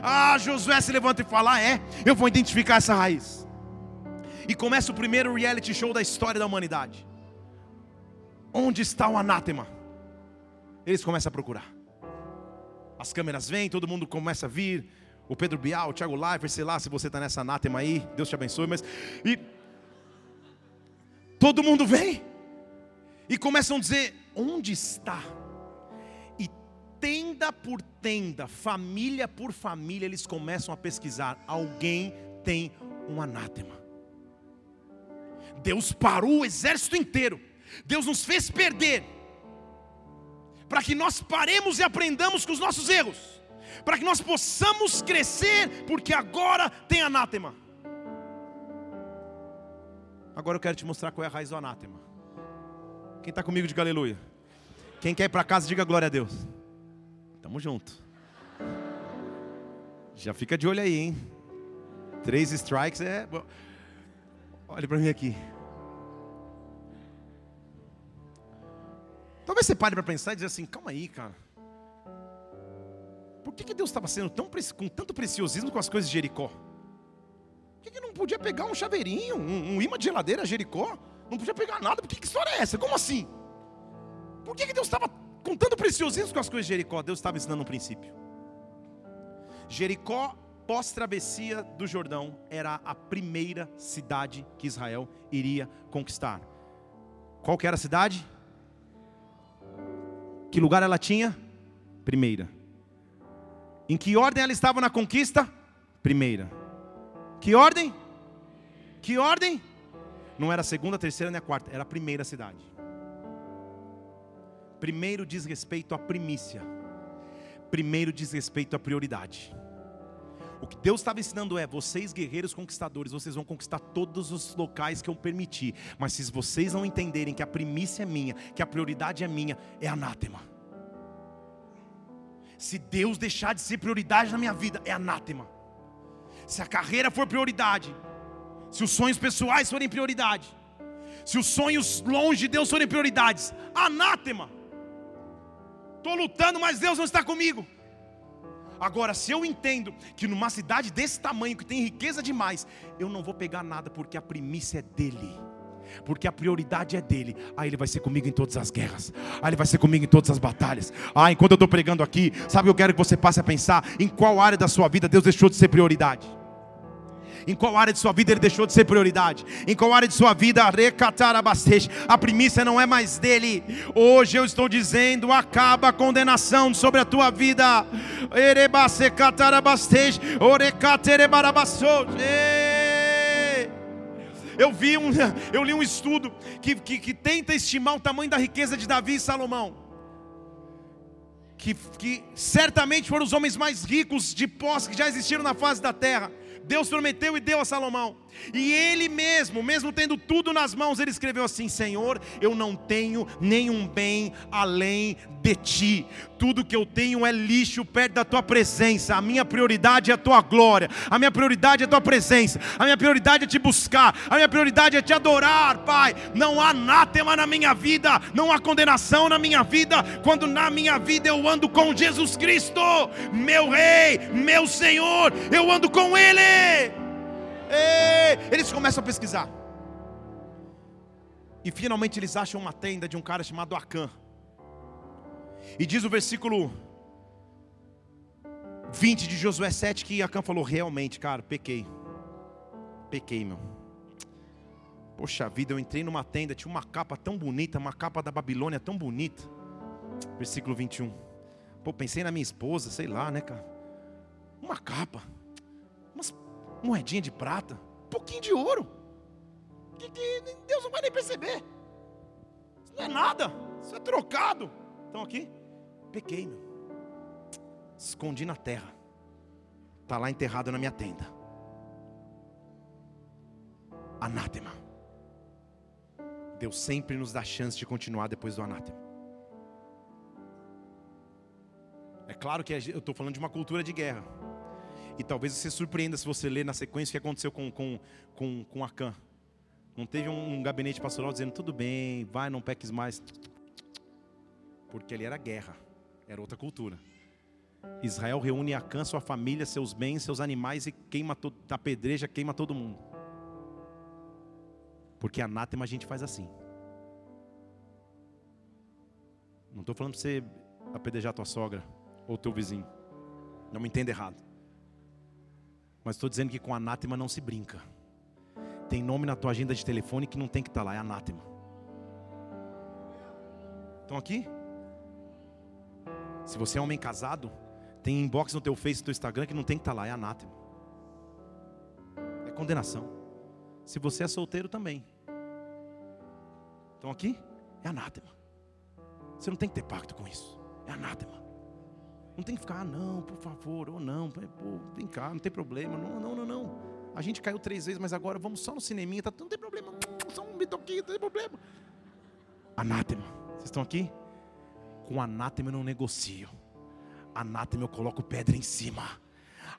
Ah, Josué se levanta e fala: ah, É, eu vou identificar essa raiz. E começa o primeiro reality show da história da humanidade. Onde está o anátema? Eles começam a procurar. As câmeras vêm, todo mundo começa a vir. O Pedro Bial, o Thiago Leifert, sei lá se você está nessa anátema aí, Deus te abençoe, mas. E todo mundo vem e começam a dizer: onde está? E tenda por tenda, família por família, eles começam a pesquisar: alguém tem um anátema. Deus parou o exército inteiro, Deus nos fez perder, para que nós paremos e aprendamos com os nossos erros, para que nós possamos crescer, porque agora tem anátema. Agora eu quero te mostrar qual é a raiz do anátema. Quem está comigo, diga aleluia. Quem quer ir para casa, diga glória a Deus. Tamo junto. Já fica de olho aí, hein? Três strikes é. Olhe para mim aqui. Talvez você pare para pensar e dizer assim: calma aí, cara. Por que, que Deus estava sendo tão, com tanto preciosismo com as coisas de Jericó? Por que, que não podia pegar um chaveirinho, um, um imã de geladeira Jericó? Não podia pegar nada. Por que, história é essa? Como assim? Por que, que Deus estava com tanto preciosismo com as coisas de Jericó? Deus estava ensinando um princípio. Jericó, pós-travessia do Jordão, era a primeira cidade que Israel iria conquistar. Qual que era a cidade? Que lugar ela tinha? Primeira. Em que ordem ela estava na conquista? Primeira. Que ordem? Que ordem? Não era a segunda, a terceira nem a quarta, era a primeira cidade. Primeiro diz respeito à primícia. Primeiro diz respeito à prioridade. O que Deus estava ensinando é: vocês, guerreiros conquistadores, vocês vão conquistar todos os locais que eu permitir. Mas se vocês não entenderem que a primícia é minha, que a prioridade é minha, é anátema. Se Deus deixar de ser prioridade na minha vida, é anátema. Se a carreira for prioridade, se os sonhos pessoais forem prioridade, se os sonhos longe de Deus forem prioridades, anátema. Estou lutando, mas Deus não está comigo. Agora, se eu entendo que numa cidade desse tamanho, que tem riqueza demais, eu não vou pegar nada porque a primícia é dele. Porque a prioridade é dele. Aí ele vai ser comigo em todas as guerras. Aí ele vai ser comigo em todas as batalhas. Ah, enquanto eu estou pregando aqui, sabe, eu quero que você passe a pensar em qual área da sua vida Deus deixou de ser prioridade. Em qual área de sua vida ele deixou de ser prioridade? Em qual área de sua vida a primícia não é mais dele? Hoje eu estou dizendo: acaba a condenação sobre a tua vida. Eu vi um, eu li um estudo que, que, que tenta estimar o tamanho da riqueza de Davi e Salomão. que, que certamente foram os homens mais ricos de posse que já existiram na face da terra. Deus prometeu e deu a Salomão. E ele mesmo, mesmo tendo tudo nas mãos, ele escreveu assim: Senhor, eu não tenho nenhum bem além de ti. Tudo que eu tenho é lixo perto da tua presença. A minha prioridade é a tua glória. A minha prioridade é a tua presença. A minha prioridade é te buscar. A minha prioridade é te adorar, Pai. Não há anátema na minha vida, não há condenação na minha vida, quando na minha vida eu ando com Jesus Cristo, meu Rei, meu Senhor, eu ando com Ele. Ei, eles começam a pesquisar. E finalmente eles acham uma tenda de um cara chamado Acã. E diz o versículo 20 de Josué 7 que Acã falou: Realmente, cara, pequei. Pequei, meu. Poxa vida, eu entrei numa tenda, tinha uma capa tão bonita, uma capa da Babilônia tão bonita. Versículo 21. Pô, pensei na minha esposa, sei lá, né, cara? Uma capa moedinha de prata, um pouquinho de ouro. Que, que Deus não vai nem perceber. Isso não é nada, isso é trocado. Então aqui, pequei, meu. Escondi na terra. Está lá enterrado na minha tenda. Anátema. Deus sempre nos dá chance de continuar depois do anátema. É claro que eu estou falando de uma cultura de guerra. E talvez você surpreenda se você ler na sequência o que aconteceu com, com, com, com Acã. Não teve um, um gabinete pastoral dizendo, tudo bem, vai, não peques mais. Porque ali era guerra, era outra cultura. Israel reúne Acã, sua família, seus bens, seus animais e queima todo, apedreja, queima todo mundo. Porque anátema a gente faz assim. Não estou falando para você apedrejar tua sogra ou teu vizinho. Não me entenda errado. Mas estou dizendo que com anátema não se brinca. Tem nome na tua agenda de telefone que não tem que estar tá lá, é anátema. Estão aqui? Se você é homem casado, tem inbox no teu Face, no teu Instagram que não tem que estar tá lá, é anátema. É condenação. Se você é solteiro também. Estão aqui? É anátema. Você não tem que ter pacto com isso. É anátema. Não tem que ficar, ah, não, por favor, ou não, pô, vem cá, não tem problema. Não, não, não, não. A gente caiu três vezes, mas agora vamos só no cineminha, tá, não tem problema, só um bitoquinho, não tem problema. Anátema, vocês estão aqui? Com anátema eu não negocio. Anátema eu coloco pedra em cima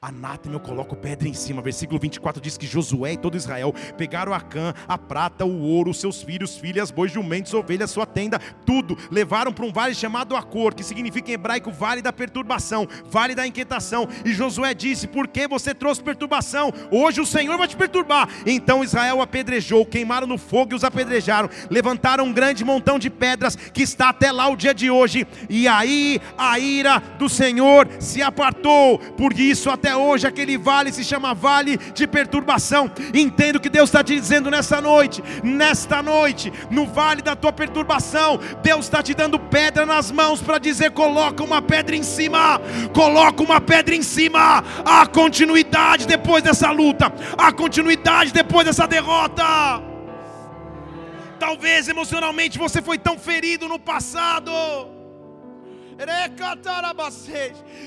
anátema, eu coloco pedra em cima. Versículo 24 diz que Josué e todo Israel pegaram a cã, a prata, o ouro, seus filhos, filhas, bois, jumentos, ovelhas, sua tenda, tudo, levaram para um vale chamado Acor, que significa em hebraico vale da perturbação, vale da inquietação. E Josué disse: Por que você trouxe perturbação? Hoje o Senhor vai te perturbar. Então Israel apedrejou, queimaram no fogo e os apedrejaram, levantaram um grande montão de pedras que está até lá o dia de hoje. E aí a ira do Senhor se apartou, por isso até até hoje aquele vale se chama vale de perturbação. Entendo o que Deus está te dizendo nessa noite, nesta noite, no vale da tua perturbação. Deus está te dando pedra nas mãos para dizer: coloca uma pedra em cima, coloca uma pedra em cima. Há continuidade depois dessa luta, há continuidade depois dessa derrota. Talvez emocionalmente você foi tão ferido no passado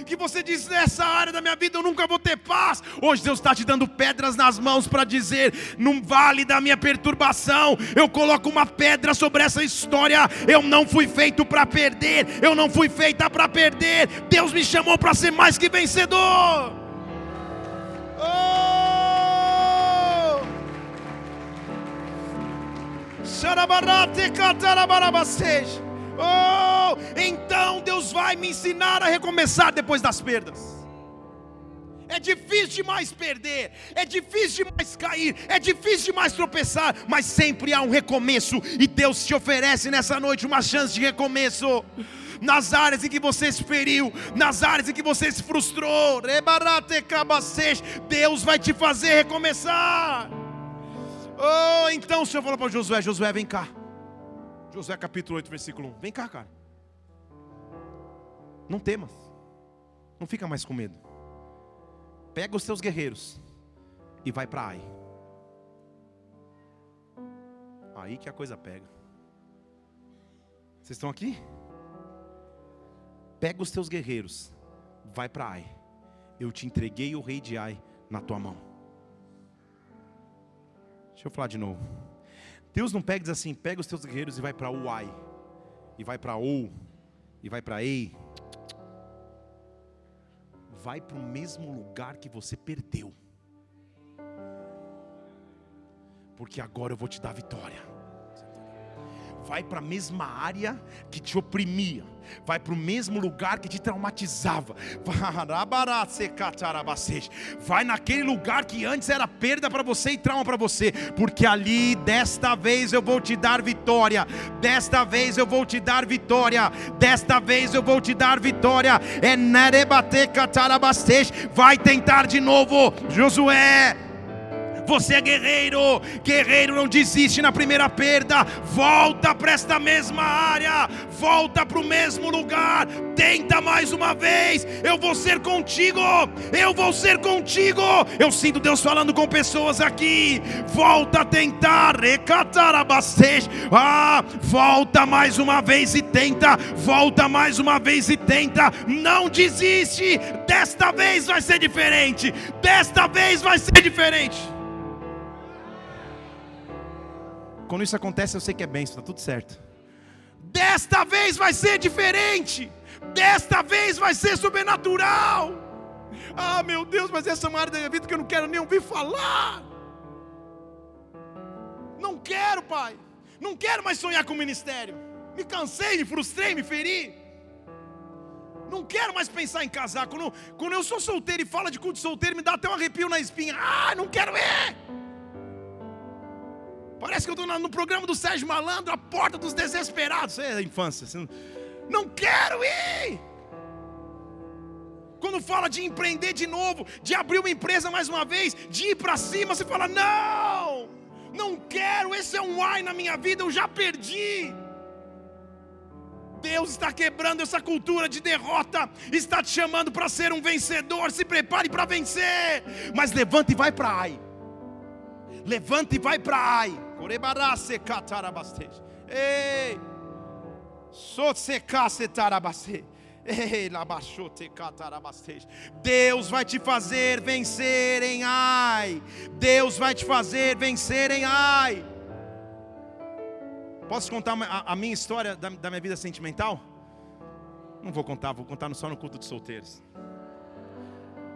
que você diz nessa área da minha vida eu nunca vou ter paz. Hoje Deus está te dando pedras nas mãos para dizer: no vale da minha perturbação, eu coloco uma pedra sobre essa história. Eu não fui feito para perder, eu não fui feita para perder. Deus me chamou para ser mais que vencedor. Oh! Xarabarate catarabarabasej. Oh, então Deus vai me ensinar a recomeçar depois das perdas. É difícil demais perder, é difícil demais cair, é difícil demais tropeçar, mas sempre há um recomeço, e Deus te oferece nessa noite uma chance de recomeço. Nas áreas em que você se feriu, nas áreas em que você se frustrou, Deus vai te fazer recomeçar. Oh, então o Senhor falou para Josué: Josué, vem cá. José capítulo 8, versículo 1. Vem cá, cara. Não temas. Não fica mais com medo. Pega os teus guerreiros e vai para Ai. Aí que a coisa pega. Vocês estão aqui? pega os teus guerreiros, vai para Ai. Eu te entreguei o rei de Ai na tua mão. Deixa eu falar de novo. Deus não pega e diz assim: pega os teus guerreiros e vai para Uai, e vai para Ou, e vai para Ei. Vai para o mesmo lugar que você perdeu, porque agora eu vou te dar vitória vai para a mesma área que te oprimia, vai para o mesmo lugar que te traumatizava, vai naquele lugar que antes era perda para você e trauma para você, porque ali desta vez eu vou te dar vitória, desta vez eu vou te dar vitória, desta vez eu vou te dar vitória. É vai tentar de novo, Josué. Você é guerreiro, guerreiro não desiste na primeira perda, volta para esta mesma área, volta para o mesmo lugar, tenta mais uma vez. Eu vou ser contigo, eu vou ser contigo. Eu sinto Deus falando com pessoas aqui. Volta a tentar, recatar a Ah, volta mais uma vez e tenta, volta mais uma vez e tenta. Não desiste, desta vez vai ser diferente, desta vez vai ser diferente. Quando isso acontece, eu sei que é bênção, está tudo certo. Desta vez vai ser diferente. Desta vez vai ser sobrenatural. Ah, meu Deus, mas essa é uma área da minha vida que eu não quero nem ouvir falar. Não quero, pai. Não quero mais sonhar com o ministério. Me cansei, me frustrei, me feri. Não quero mais pensar em casar. Quando, quando eu sou solteiro e fala de culto solteiro, me dá até um arrepio na espinha. Ah, não quero ir. Parece que eu estou no programa do Sérgio Malandro, a porta dos desesperados. É a infância. Não... não quero ir. Quando fala de empreender de novo, de abrir uma empresa mais uma vez, de ir para cima, você fala: não, não quero. Esse é um ai na minha vida, eu já perdi. Deus está quebrando essa cultura de derrota, está te chamando para ser um vencedor. Se prepare para vencer, mas levanta e vai para ai. Levanta e vai para ai. Deus vai te fazer vencer em ai. Deus vai te fazer vencer em ai. Posso contar a, minha história da, da minha vida sentimental? Não vou contar, vou contar só no culto de solteiros.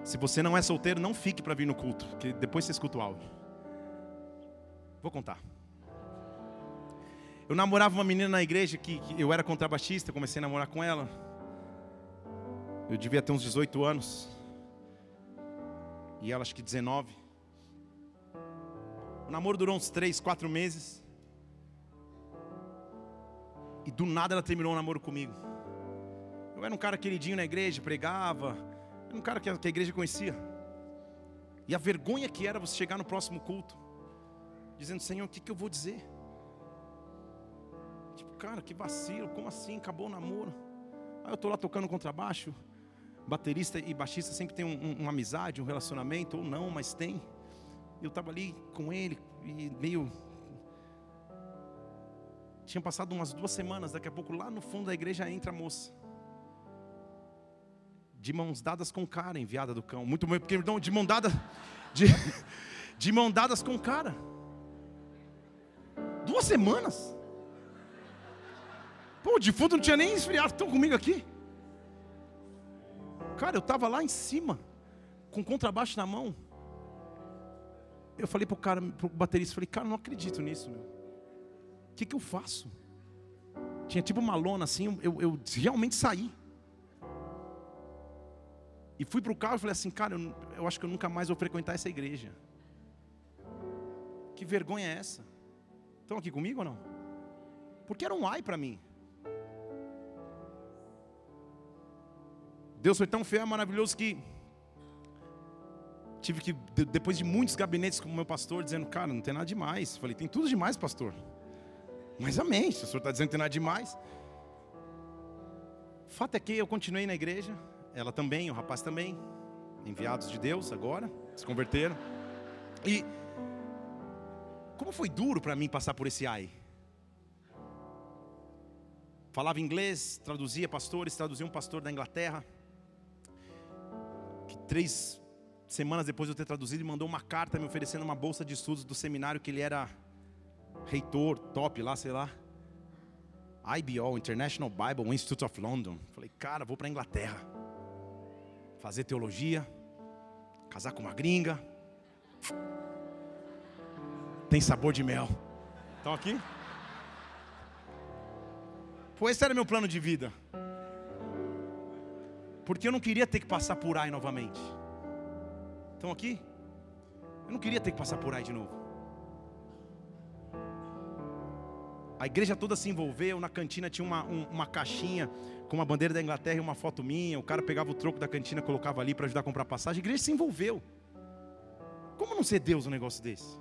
Se você não é solteiro, não fique para vir no culto, que depois você escuta o áudio. Vou contar. Eu namorava uma menina na igreja que, que, eu era contrabaixista, comecei a namorar com ela. Eu devia ter uns 18 anos. E ela acho que 19. O namoro durou uns 3, 4 meses. E do nada ela terminou o namoro comigo. Eu era um cara queridinho na igreja, pregava. Era um cara que a, que a igreja conhecia. E a vergonha que era você chegar no próximo culto, dizendo: Senhor, o que, que eu vou dizer? Cara, que vacilo, como assim? Acabou o namoro. Aí eu estou lá tocando contrabaixo. Baterista e baixista sempre tem um, um, uma amizade, um relacionamento, ou não, mas tem. Eu estava ali com ele e meio. Tinha passado umas duas semanas, daqui a pouco lá no fundo da igreja entra a moça. De mãos dadas com cara, enviada do cão. Muito bem, porque de mão dada. De, de mão dadas com cara. Duas semanas. Pô, o defunto não tinha nem esfriado, estão comigo aqui. Cara, eu estava lá em cima, com contrabaixo na mão. Eu falei pro cara, pro baterista, falei, cara, não acredito nisso, meu. O que, que eu faço? Tinha tipo uma lona assim, eu, eu realmente saí. E fui para o carro e falei assim, cara, eu, eu acho que eu nunca mais vou frequentar essa igreja. Que vergonha é essa? Estão aqui comigo ou não? Porque era um ai para mim. Deus foi tão fiel, maravilhoso que tive que, depois de muitos gabinetes com o meu pastor, dizendo, cara, não tem nada demais. Falei, tem tudo demais, pastor. Mas amém, se o senhor está dizendo que tem nada demais. Fato é que eu continuei na igreja, ela também, o rapaz também, enviados de Deus agora, se converteram. E como foi duro para mim passar por esse ai. falava inglês, traduzia pastores, traduzia um pastor da Inglaterra. Três semanas depois de eu ter traduzido, ele mandou uma carta me oferecendo uma bolsa de estudos do seminário que ele era reitor, top lá, sei lá. IBO, International Bible Institute of London. Falei, cara, vou para Inglaterra. Fazer teologia, casar com uma gringa. Tem sabor de mel. Estão aqui? Pô, esse era meu plano de vida. Porque eu não queria ter que passar por aí novamente. Estão aqui? Eu não queria ter que passar por aí de novo. A igreja toda se envolveu, na cantina tinha uma, um, uma caixinha com uma bandeira da Inglaterra e uma foto minha. O cara pegava o troco da cantina, colocava ali para ajudar a comprar passagem. A igreja se envolveu. Como não ser Deus um negócio desse?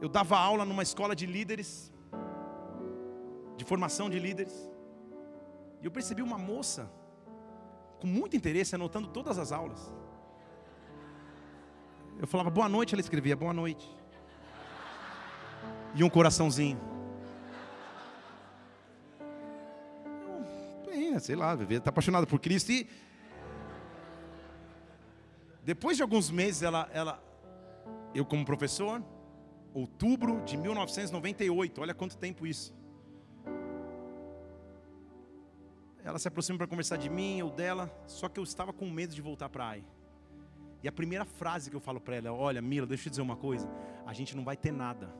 Eu dava aula numa escola de líderes, de formação de líderes, e eu percebi uma moça com muito interesse anotando todas as aulas. Eu falava boa noite, ela escrevia boa noite e um coraçãozinho. Bem, sei lá, está apaixonada por Cristo e depois de alguns meses ela, ela, eu como professor, outubro de 1998, olha quanto tempo isso. Ela se aproxima para conversar de mim ou dela, só que eu estava com medo de voltar para a AI. E a primeira frase que eu falo para ela é: Olha, Mila, deixa eu te dizer uma coisa. A gente não vai ter nada.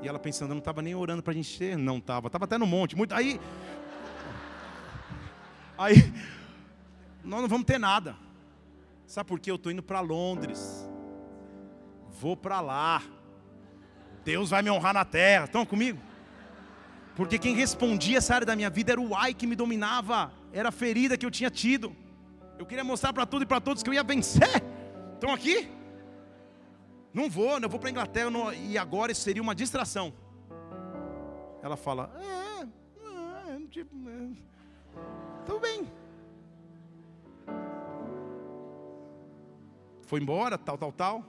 E ela pensando, eu não estava nem orando para a gente ter. Não estava, estava até no monte. Muito, aí, aí, nós não vamos ter nada. Sabe por quê? Eu estou indo para Londres. Vou para lá. Deus vai me honrar na terra. Estão comigo? Porque quem respondia essa área da minha vida era o ai que me dominava. Era a ferida que eu tinha tido. Eu queria mostrar para tudo e para todos que eu ia vencer. Estão aqui? Não vou, eu vou para a Inglaterra não, e agora isso seria uma distração. Ela fala: É, é, tipo, é, tudo bem. Foi embora, tal, tal, tal.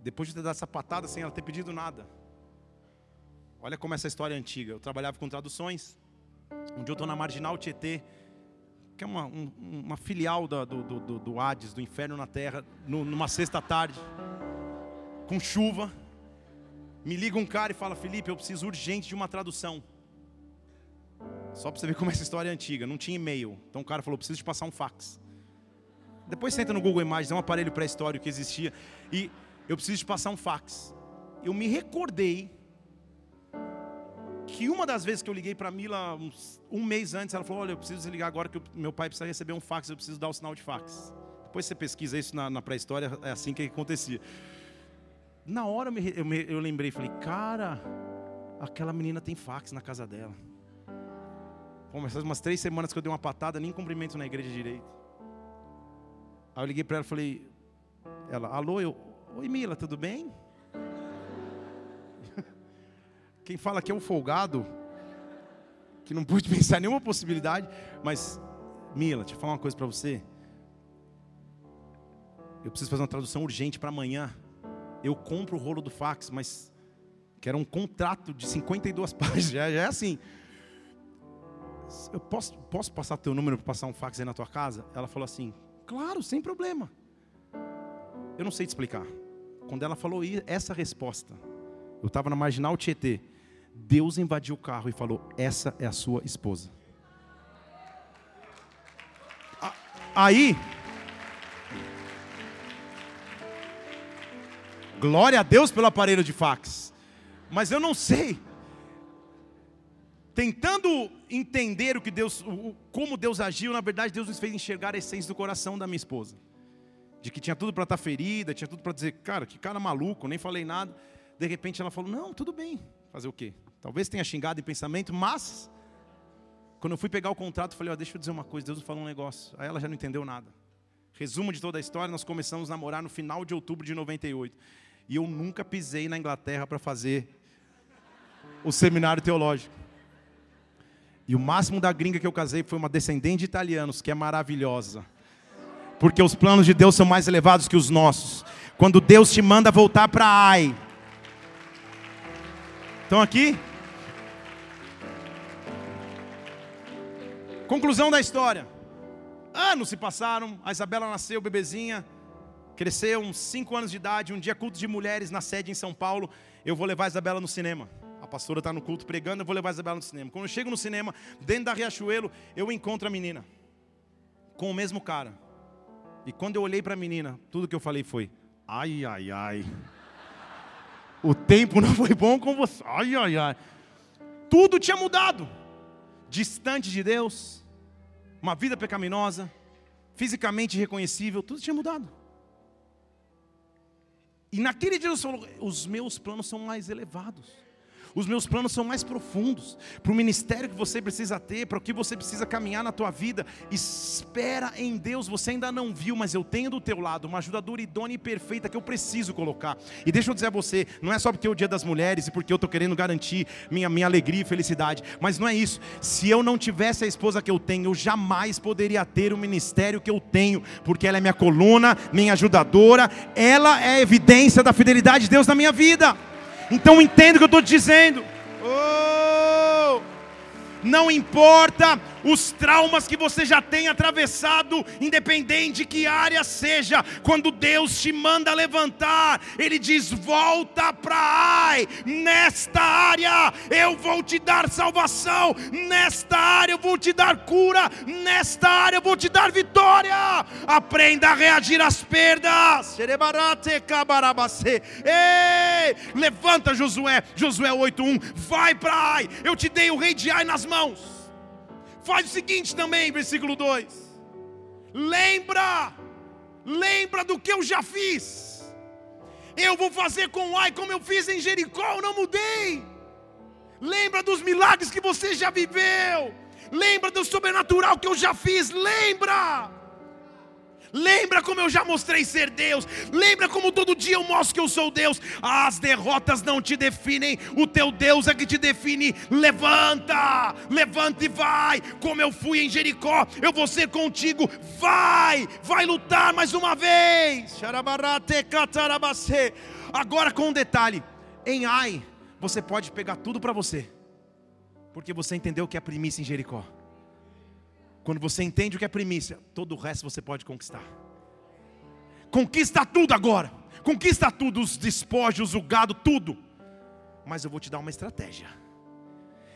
Depois de ter dado essa patada sem ela ter pedido nada. Olha como essa história é antiga. Eu trabalhava com traduções. Um dia eu estou na Marginal Tietê que é uma, um, uma filial do, do, do, Hades, do inferno na terra, no, numa sexta-tarde, com chuva. Me liga um cara e fala: Felipe, eu preciso urgente de uma tradução. Só para você ver como essa história é antiga, não tinha e-mail. Então o cara falou: preciso te passar um fax. Depois senta no Google Imagens, é um aparelho pré-histórico que existia. E eu preciso te passar um fax. Eu me recordei que uma das vezes que eu liguei para a Mila, uns, um mês antes, ela falou: Olha, eu preciso desligar agora que meu pai precisa receber um fax, eu preciso dar o sinal de fax. Depois você pesquisa isso na, na pré-história, é assim que acontecia. Na hora eu, me, eu, me, eu lembrei, falei: Cara, aquela menina tem fax na casa dela. Mas faz umas três semanas que eu dei uma patada, nem cumprimento na igreja direito. Aí eu liguei para ela e falei: Ela, alô, eu, oi Mila, tudo bem? Quem fala que é um folgado, que não pude pensar nenhuma possibilidade, mas, Mila, deixa eu falar uma coisa para você. Eu preciso fazer uma tradução urgente para amanhã. Eu compro o rolo do fax, mas era um contrato de 52 páginas, já, já é assim. Eu posso, posso passar teu número para passar um fax aí na tua casa? Ela falou assim: Claro, sem problema. Eu não sei te explicar. Quando ela falou essa resposta, eu estava na marginal Tietê. Deus invadiu o carro e falou: Essa é a sua esposa. Aí, glória a Deus pelo aparelho de fax, mas eu não sei, tentando entender o que Deus, como Deus agiu, na verdade Deus nos fez enxergar a essência do coração da minha esposa, de que tinha tudo para estar tá ferida, tinha tudo para dizer, cara, que cara maluco, nem falei nada. De repente ela falou: Não, tudo bem, fazer o quê? Talvez tenha xingado em pensamento, mas quando eu fui pegar o contrato, falei: oh, deixa eu dizer uma coisa, Deus me falou um negócio. Aí ela já não entendeu nada. Resumo de toda a história: nós começamos a namorar no final de outubro de 98. E eu nunca pisei na Inglaterra para fazer o seminário teológico. E o máximo da gringa que eu casei foi uma descendente de italianos, que é maravilhosa. Porque os planos de Deus são mais elevados que os nossos. Quando Deus te manda voltar para Ai, Estão aqui? Conclusão da história. Anos se passaram, a Isabela nasceu bebezinha, cresceu uns 5 anos de idade, um dia culto de mulheres na sede em São Paulo, eu vou levar a Isabela no cinema. A pastora está no culto pregando, eu vou levar a Isabela no cinema. Quando eu chego no cinema, dentro da Riachuelo, eu encontro a menina com o mesmo cara. E quando eu olhei para a menina, tudo que eu falei foi: ai, ai, ai. O tempo não foi bom com você. Ai, ai, ai. Tudo tinha mudado. Distante de Deus, uma vida pecaminosa, fisicamente irreconhecível, tudo tinha mudado. E naquele dia Deus falou: os meus planos são mais elevados. Os meus planos são mais profundos. Para o ministério que você precisa ter, para o que você precisa caminhar na tua vida. Espera em Deus. Você ainda não viu, mas eu tenho do teu lado uma ajudadora idônea e perfeita que eu preciso colocar. E deixa eu dizer a você, não é só porque é o dia das mulheres e porque eu estou querendo garantir minha, minha alegria e felicidade. Mas não é isso. Se eu não tivesse a esposa que eu tenho, eu jamais poderia ter o ministério que eu tenho. Porque ela é minha coluna, minha ajudadora. Ela é a evidência da fidelidade de Deus na minha vida. Então entenda o que eu estou dizendo. Oh! Não importa os traumas que você já tem atravessado, independente de que área seja, quando Deus te manda levantar, Ele diz: volta para Ai, nesta área eu vou te dar salvação, nesta área eu vou te dar cura, nesta área eu vou te dar vitória. Aprenda a reagir às perdas. Ei, levanta Josué, Josué 8:1, vai para Ai, eu te dei o rei de Ai nas mãos. Faz o seguinte também, versículo 2: Lembra, lembra do que eu já fiz. Eu vou fazer com Ai como eu fiz em Jericó, eu não mudei. Lembra dos milagres que você já viveu. Lembra do sobrenatural que eu já fiz. Lembra. Lembra como eu já mostrei ser Deus. Lembra como todo dia eu mostro que eu sou Deus. As derrotas não te definem, o teu Deus é que te define. Levanta, levanta e vai. Como eu fui em Jericó, eu vou ser contigo. Vai, vai lutar mais uma vez. Agora com um detalhe: em Ai, você pode pegar tudo para você, porque você entendeu que é primícia em Jericó. Quando você entende o que é primícia, todo o resto você pode conquistar. Conquista tudo agora. Conquista tudo, os despojos, o gado, tudo. Mas eu vou te dar uma estratégia.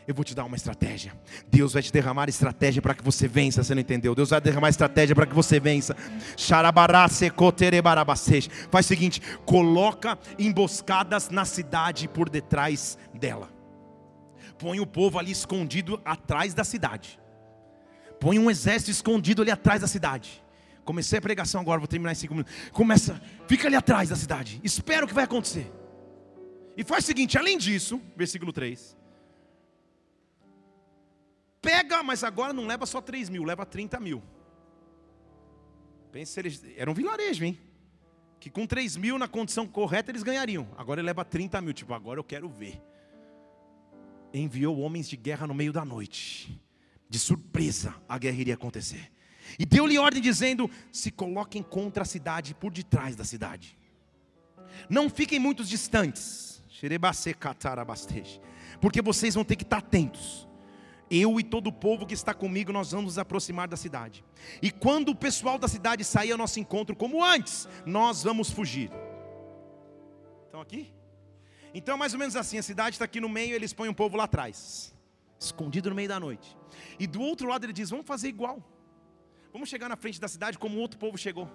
Eu vou te dar uma estratégia. Deus vai te derramar estratégia para que você vença. Você não entendeu? Deus vai derramar estratégia para que você vença. Faz o seguinte: coloca emboscadas na cidade por detrás dela. Põe o povo ali escondido atrás da cidade. Põe um exército escondido ali atrás da cidade. Comecei a pregação agora, vou terminar em cinco minutos. Começa, fica ali atrás da cidade. Espera o que vai acontecer. E faz o seguinte, além disso, versículo 3. Pega, mas agora não leva só 3 mil, leva 30 mil. Pensa, eles, era um vilarejo, hein? Que com 3 mil na condição correta eles ganhariam. Agora ele leva 30 mil, tipo, agora eu quero ver. Enviou homens de guerra no meio da noite de surpresa, a guerra iria acontecer. E deu-lhe ordem dizendo: se coloquem contra a cidade por detrás da cidade. Não fiquem muito distantes, porque vocês vão ter que estar atentos. Eu e todo o povo que está comigo, nós vamos nos aproximar da cidade. E quando o pessoal da cidade sair ao nosso encontro, como antes, nós vamos fugir. Estão aqui? Então é mais ou menos assim: a cidade está aqui no meio, eles põem o povo lá atrás escondido no meio da noite. E do outro lado ele diz: Vamos fazer igual. Vamos chegar na frente da cidade como outro povo chegou.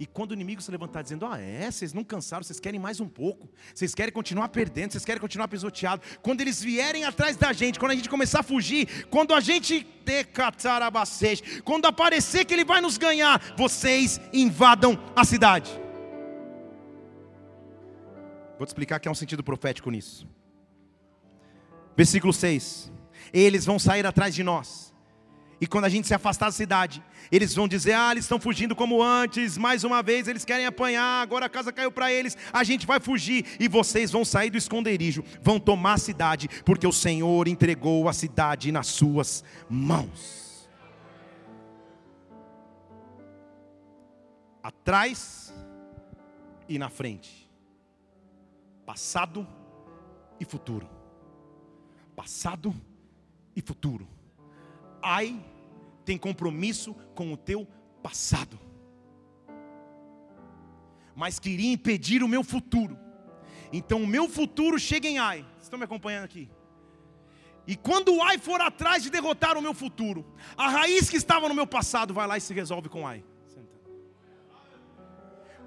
E quando o inimigo se levantar dizendo: Ah, é, vocês não cansaram, vocês querem mais um pouco, vocês querem continuar perdendo, vocês querem continuar pisoteado. Quando eles vierem atrás da gente, quando a gente começar a fugir, quando a gente decatar a quando aparecer que ele vai nos ganhar, vocês invadam a cidade. Vou te explicar que há um sentido profético nisso. Versículo 6 eles vão sair atrás de nós. E quando a gente se afastar da cidade, eles vão dizer: Ah, eles estão fugindo como antes, mais uma vez eles querem apanhar, agora a casa caiu para eles, a gente vai fugir, e vocês vão sair do esconderijo, vão tomar a cidade, porque o Senhor entregou a cidade nas suas mãos. Atrás e na frente, passado e futuro. passado e futuro. Ai tem compromisso com o teu passado, mas queria impedir o meu futuro. Então o meu futuro chega em Ai. Vocês estão me acompanhando aqui? E quando o Ai for atrás de derrotar o meu futuro, a raiz que estava no meu passado vai lá e se resolve com Ai.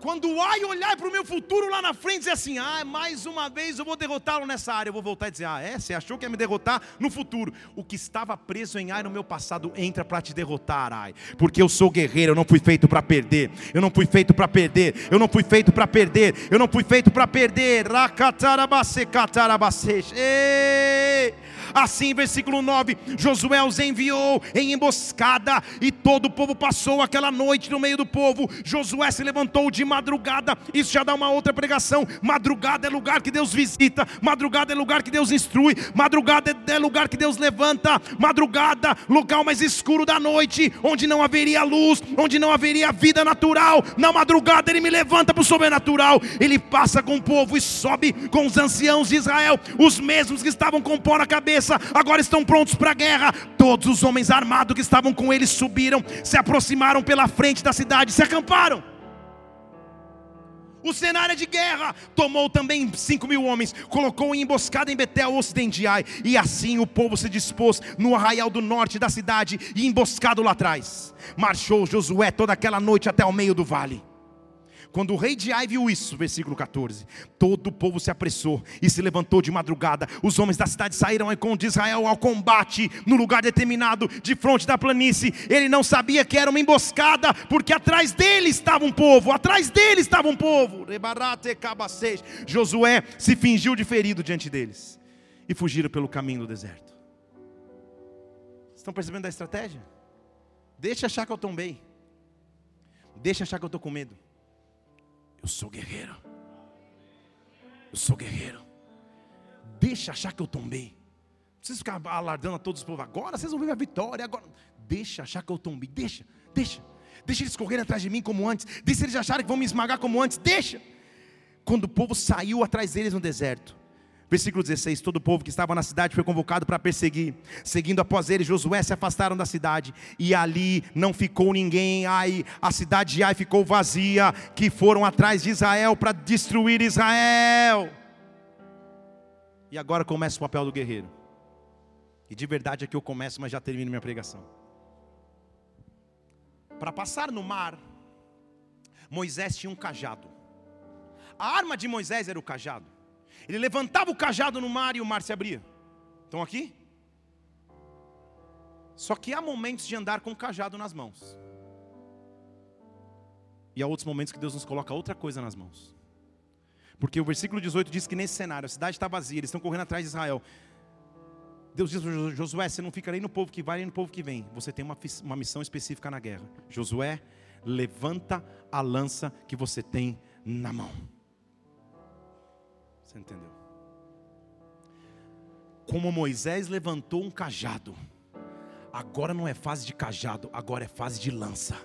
Quando o Ai olhar para o meu futuro lá na frente e dizer assim: Ah, mais uma vez eu vou derrotá-lo nessa área, eu vou voltar e dizer: Ah, é? Você achou que ia me derrotar no futuro? O que estava preso em Ai no meu passado entra para te derrotar, Ai. Porque eu sou guerreiro, eu não fui feito para perder. Eu não fui feito para perder. Eu não fui feito para perder. Eu não fui feito para perder. Ei! Assim, versículo 9: Josué os enviou em emboscada, e todo o povo passou aquela noite no meio do povo. Josué se levantou de madrugada, isso já dá uma outra pregação. Madrugada é lugar que Deus visita, madrugada é lugar que Deus instrui, madrugada é lugar que Deus levanta, madrugada, lugar mais escuro da noite, onde não haveria luz, onde não haveria vida natural. Na madrugada ele me levanta para o sobrenatural, ele passa com o povo e sobe com os anciãos de Israel, os mesmos que estavam com pó na cabeça cabeça, agora estão prontos para a guerra. Todos os homens armados que estavam com eles subiram, se aproximaram pela frente da cidade, se acamparam. O cenário é de guerra. Tomou também cinco mil homens, colocou em emboscada em Betel, ocidente de Ai, e assim o povo se dispôs no arraial do norte da cidade e emboscado lá atrás. Marchou Josué toda aquela noite até o meio do vale. Quando o rei de Ai viu isso, versículo 14, todo o povo se apressou e se levantou de madrugada. Os homens da cidade saíram com Israel ao combate no lugar determinado, de frente da planície. Ele não sabia que era uma emboscada, porque atrás dele estava um povo, atrás dele estava um povo. Josué se fingiu de ferido diante deles e fugiram pelo caminho do deserto. Estão percebendo a estratégia? Deixa achar que eu tombei. Deixa achar que eu estou com medo. Eu sou guerreiro. Eu sou guerreiro. Deixa achar que eu tombei. Não precisa ficar alardando a todos os povos. Agora vocês vão ver a vitória. Agora. Deixa achar que eu tombei. Deixa, deixa. Deixa eles correrem atrás de mim como antes. Deixa eles acharem que vão me esmagar como antes. Deixa. Quando o povo saiu atrás deles no deserto, Versículo 16: Todo o povo que estava na cidade foi convocado para perseguir. Seguindo após ele, Josué se afastaram da cidade, e ali não ficou ninguém. Ai, a cidade de Ai ficou vazia, que foram atrás de Israel para destruir Israel. E agora começa o papel do guerreiro. E de verdade aqui eu começo, mas já termino minha pregação. Para passar no mar, Moisés tinha um cajado. A arma de Moisés era o cajado. Ele levantava o cajado no mar e o mar se abria. Estão aqui? Só que há momentos de andar com o cajado nas mãos. E há outros momentos que Deus nos coloca outra coisa nas mãos. Porque o versículo 18 diz que nesse cenário, a cidade está vazia, eles estão correndo atrás de Israel. Deus diz para Josué: você não fica nem no povo que vai nem no povo que vem. Você tem uma, uma missão específica na guerra. Josué, levanta a lança que você tem na mão. Você entendeu? Como Moisés levantou um cajado, agora não é fase de cajado, agora é fase de lança.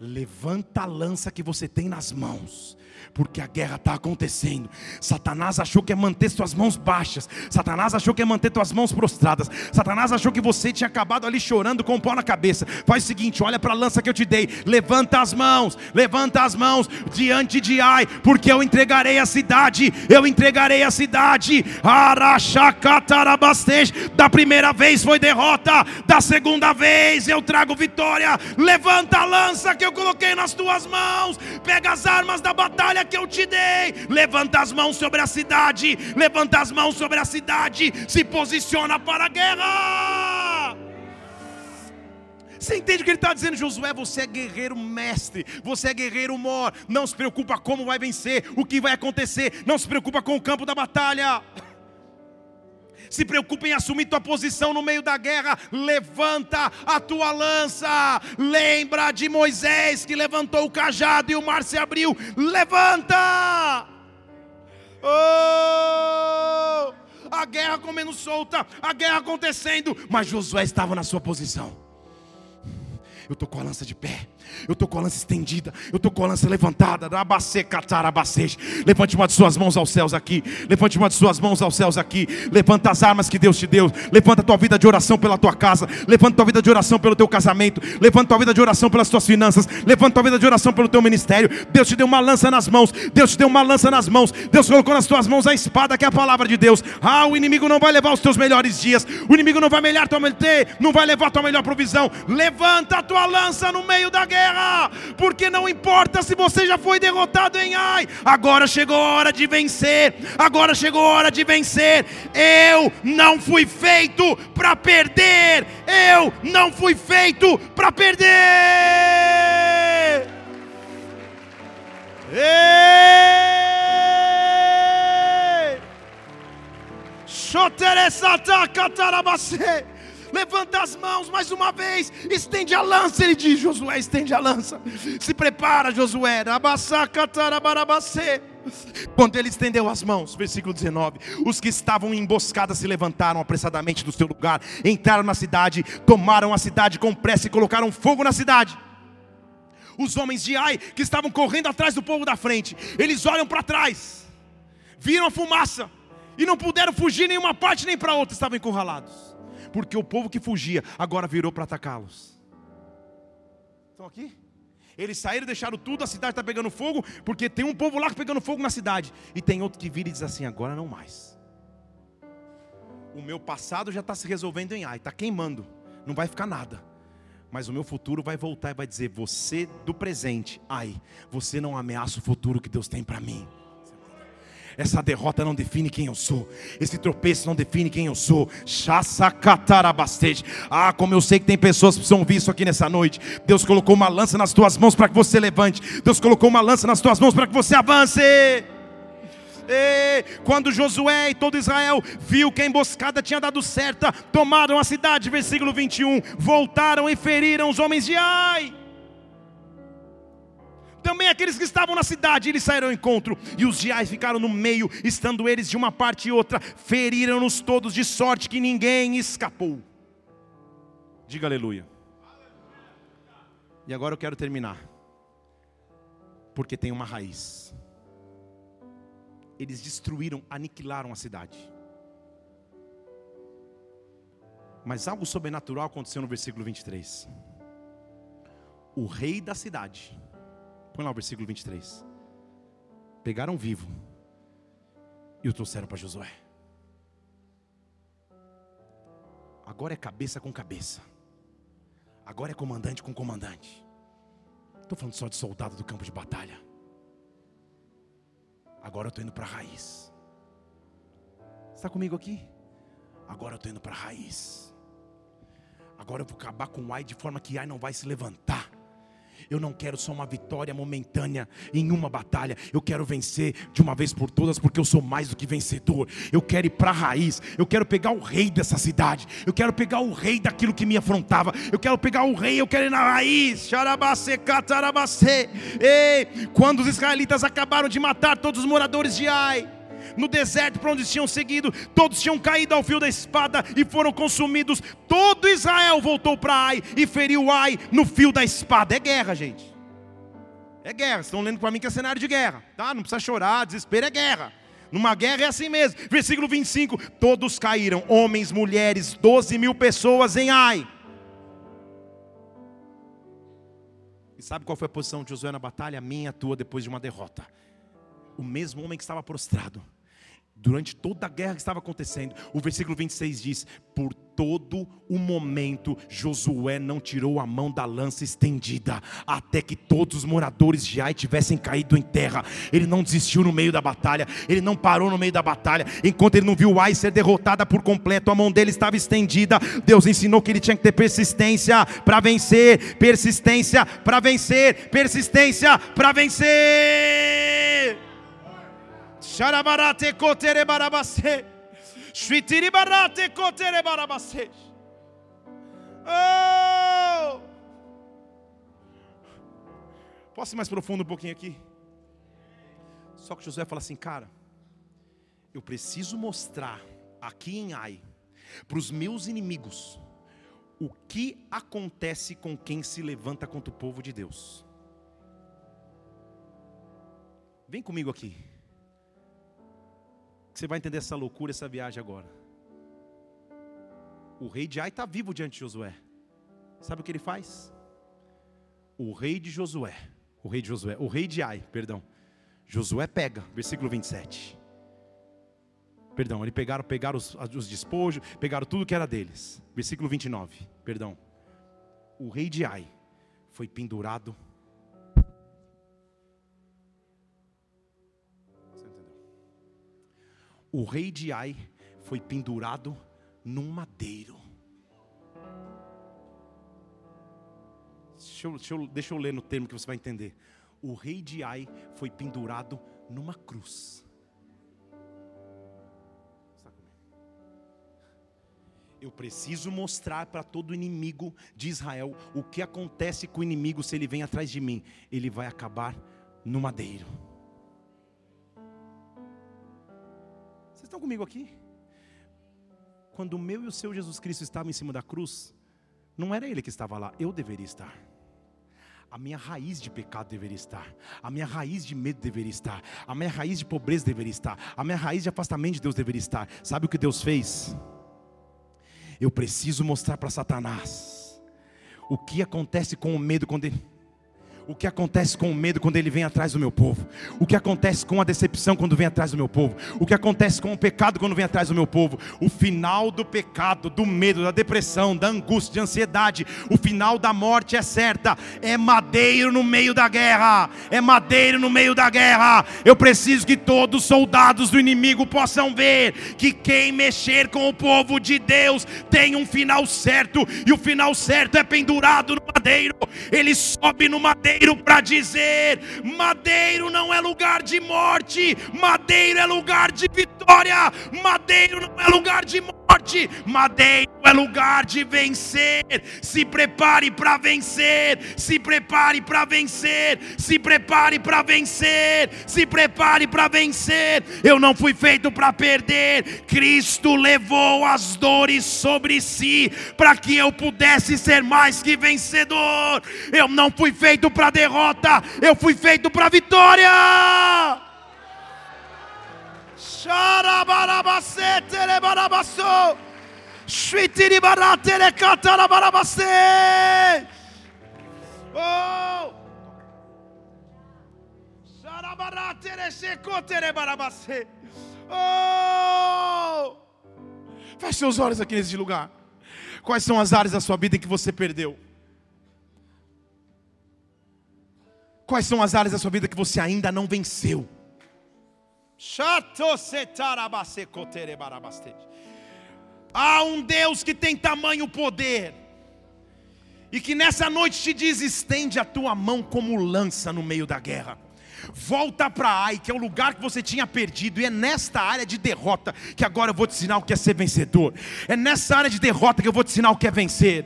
Levanta a lança que você tem nas mãos porque a guerra está acontecendo. Satanás achou que ia manter suas mãos baixas, Satanás achou que ia manter suas mãos prostradas, Satanás achou que você tinha acabado ali chorando com o um pó na cabeça. Faz o seguinte: olha para a lança que eu te dei, levanta as mãos, levanta as mãos diante de Ai, porque eu entregarei a cidade, eu entregarei a cidade. Da primeira vez foi derrota, da segunda vez eu trago vitória. Levanta a lança que eu coloquei nas tuas mãos, pega as armas da batalha que eu te dei. Levanta as mãos sobre a cidade, levanta as mãos sobre a cidade, se posiciona para a guerra. Você entende o que ele está dizendo, Josué? Você é guerreiro mestre, você é guerreiro mor. Não se preocupa como vai vencer, o que vai acontecer. Não se preocupa com o campo da batalha se preocupa em assumir tua posição no meio da guerra, levanta a tua lança. Lembra de Moisés que levantou o cajado e o mar se abriu. Levanta! Oh! A guerra comendo solta, a guerra acontecendo, mas Josué estava na sua posição. Eu estou com a lança de pé, Eu estou com a lança estendida. Eu estou com a lança levantada. Levante uma de suas mãos aos céus aqui. Levante uma de suas mãos aos céus aqui. Levanta as armas que Deus te deu. Levanta a tua vida de oração pela tua casa. Levanta a tua vida de oração pelo teu casamento. Levanta a tua vida de oração pelas tuas finanças. Levanta a tua vida de oração pelo teu ministério. Deus te deu uma lança nas mãos. Deus te deu uma lança nas mãos. Deus colocou nas tuas mãos a espada que é a palavra de Deus. Ah, o inimigo não vai levar os teus melhores dias. O inimigo não vai melhor tua não vai levar a tua melhor provisão. Levanta a tua lança no meio da guerra, porque não importa se você já foi derrotado em Ai, agora chegou a hora de vencer. Agora chegou a hora de vencer. Eu não fui feito para perder. Eu não fui feito para perder. Ei! Levanta as mãos mais uma vez, estende a lança, ele diz: Josué, estende a lança. Se prepara, Josué. Quando ele estendeu as mãos, versículo 19: Os que estavam em emboscada se levantaram apressadamente do seu lugar, entraram na cidade, tomaram a cidade com pressa e colocaram fogo na cidade. Os homens de Ai, que estavam correndo atrás do povo da frente, eles olham para trás, viram a fumaça, e não puderam fugir nenhuma parte nem para outra, estavam encurralados, porque o povo que fugia agora virou para atacá-los. Estão aqui? Eles saíram, deixaram tudo, a cidade está pegando fogo, porque tem um povo lá pegando fogo na cidade, e tem outro que vira e diz assim: agora não mais. O meu passado já está se resolvendo em Ai, está queimando, não vai ficar nada. Mas o meu futuro vai voltar e vai dizer: você do presente, ai, você não ameaça o futuro que Deus tem para mim. Essa derrota não define quem eu sou. Esse tropeço não define quem eu sou. Ah, como eu sei que tem pessoas que precisam ouvir isso aqui nessa noite. Deus colocou uma lança nas tuas mãos para que você levante. Deus colocou uma lança nas tuas mãos para que você avance. E quando Josué e todo Israel viu que a emboscada tinha dado certa, tomaram a cidade, versículo 21, voltaram e feriram os homens de Ai. Também aqueles que estavam na cidade, eles saíram ao encontro, e os diais ficaram no meio, estando eles de uma parte e outra, feriram-nos todos de sorte que ninguém escapou. Diga aleluia. E agora eu quero terminar, porque tem uma raiz. Eles destruíram, aniquilaram a cidade. Mas algo sobrenatural aconteceu no versículo 23. O rei da cidade Põe lá o versículo 23. Pegaram vivo e o trouxeram para Josué. Agora é cabeça com cabeça. Agora é comandante com comandante. Estou falando só de soldado do campo de batalha. Agora eu estou indo para a raiz. Está comigo aqui? Agora eu estou indo para a raiz. Agora eu vou acabar com o Ai de forma que Ai não vai se levantar. Eu não quero só uma vitória momentânea em uma batalha. Eu quero vencer de uma vez por todas, porque eu sou mais do que vencedor. Eu quero ir para a raiz. Eu quero pegar o rei dessa cidade. Eu quero pegar o rei daquilo que me afrontava. Eu quero pegar o rei. Eu quero ir na raiz. Ei, quando os israelitas acabaram de matar todos os moradores de Ai no deserto para onde tinham seguido, todos tinham caído ao fio da espada e foram consumidos. Todo Israel voltou para Ai e feriu Ai no fio da espada. É guerra, gente. É guerra. Estão lendo para mim que é cenário de guerra, tá? Não precisa chorar, desespero é guerra. Numa guerra é assim mesmo. Versículo 25: Todos caíram, homens, mulheres, 12 mil pessoas em Ai. E sabe qual foi a posição de Josué na batalha? A minha, a tua, depois de uma derrota. O mesmo homem que estava prostrado durante toda a guerra que estava acontecendo. O versículo 26 diz: Por todo o momento, Josué não tirou a mão da lança estendida, até que todos os moradores de Ai tivessem caído em terra. Ele não desistiu no meio da batalha, ele não parou no meio da batalha, enquanto ele não viu Ai ser derrotada por completo, a mão dele estava estendida. Deus ensinou que ele tinha que ter persistência para vencer, persistência para vencer, persistência para vencer. Sharabarate kotere barabase. Shvitiri barate kotere barabase. Oh! Posso ir mais profundo um pouquinho aqui? Só que José fala assim, cara, eu preciso mostrar aqui em Ai, para os meus inimigos, o que acontece com quem se levanta contra o povo de Deus. Vem comigo aqui. Você vai entender essa loucura, essa viagem agora. O rei de Ai está vivo diante de Josué. Sabe o que ele faz? O rei de Josué, o rei de Josué, o rei de Ai, perdão. Josué pega, versículo 27. Perdão, eles pegaram, pegaram os, os despojos, pegaram tudo que era deles. Versículo 29, perdão. O rei de Ai foi pendurado. O rei de Ai foi pendurado num madeiro. Deixa eu, deixa, eu, deixa eu ler no termo que você vai entender. O rei de Ai foi pendurado numa cruz. Eu preciso mostrar para todo inimigo de Israel o que acontece com o inimigo se ele vem atrás de mim. Ele vai acabar no madeiro. Estão comigo aqui? Quando o meu e o seu Jesus Cristo estavam em cima da cruz, não era ele que estava lá, eu deveria estar. A minha raiz de pecado deveria estar. A minha raiz de medo deveria estar. A minha raiz de pobreza deveria estar. A minha raiz de afastamento de Deus deveria estar. Sabe o que Deus fez? Eu preciso mostrar para Satanás o que acontece com o medo quando ele o que acontece com o medo quando ele vem atrás do meu povo, o que acontece com a decepção quando vem atrás do meu povo, o que acontece com o pecado quando vem atrás do meu povo, o final do pecado, do medo, da depressão, da angústia, da ansiedade, o final da morte é certa, é madeiro no meio da guerra, é madeiro no meio da guerra. Eu preciso que todos os soldados do inimigo possam ver que quem mexer com o povo de Deus tem um final certo, e o final certo é pendurado no madeiro, ele sobe no madeiro madeiro para dizer: madeiro não é lugar de morte, madeiro é lugar de vitória, madeiro não é lugar de morte morte, madeiro é lugar de vencer. Se prepare para vencer, se prepare para vencer, se prepare para vencer, se prepare para vencer. Eu não fui feito para perder. Cristo levou as dores sobre si para que eu pudesse ser mais que vencedor. Eu não fui feito para derrota, eu fui feito para vitória. Oh. Oh. Feche seus olhos aqui nesse lugar. Quais são as áreas da sua vida que você perdeu? Quais são as áreas da sua vida que você ainda não venceu? Há um Deus que tem tamanho poder, e que nessa noite te diz: estende a tua mão como lança no meio da guerra. Volta para Ai, que é o lugar que você tinha perdido, e é nesta área de derrota que agora eu vou te ensinar o que é ser vencedor. É nessa área de derrota que eu vou te ensinar o que é vencer.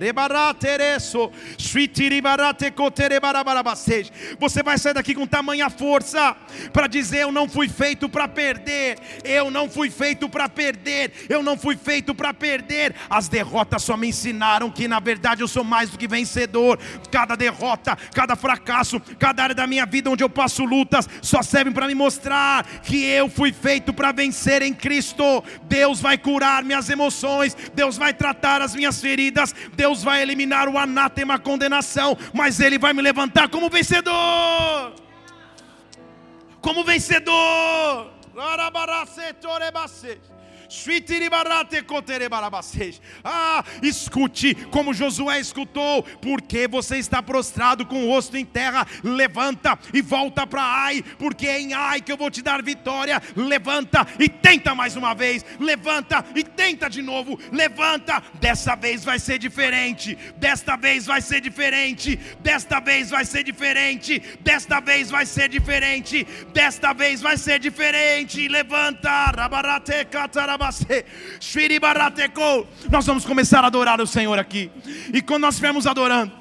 Você vai sair daqui com tamanha força para dizer: Eu não fui feito para perder, eu não fui feito para perder, eu não fui feito para perder. As derrotas só me ensinaram que na verdade eu sou mais do que vencedor. Cada derrota, cada fracasso, cada área da minha vida onde eu passo luta lutas só servem para me mostrar que eu fui feito para vencer em Cristo. Deus vai curar minhas emoções, Deus vai tratar as minhas feridas, Deus vai eliminar o anátema, a condenação, mas Ele vai me levantar como vencedor. Como vencedor. Ah, escute como Josué escutou, porque você está prostrado com o rosto em terra, levanta e volta para Ai, porque é em Ai que eu vou te dar vitória. Levanta e tenta mais uma vez, levanta e tenta de novo, levanta. Dessa vez vai ser diferente, desta vez vai ser diferente, desta vez vai ser diferente, desta vez vai ser diferente, desta vez vai ser diferente. Levanta, rabarate. Nós vamos começar a adorar o Senhor aqui. E quando nós estivermos adorando,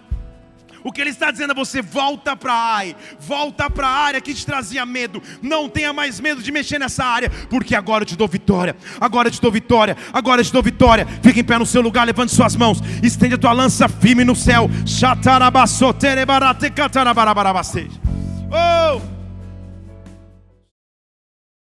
O que Ele está dizendo a você: volta para a área, volta para a área que te trazia medo. Não tenha mais medo de mexer nessa área, porque agora eu te dou vitória. Agora eu te dou vitória. Agora eu te dou vitória. Fique em pé no seu lugar, levante suas mãos, estende a tua lança firme no céu. Oh!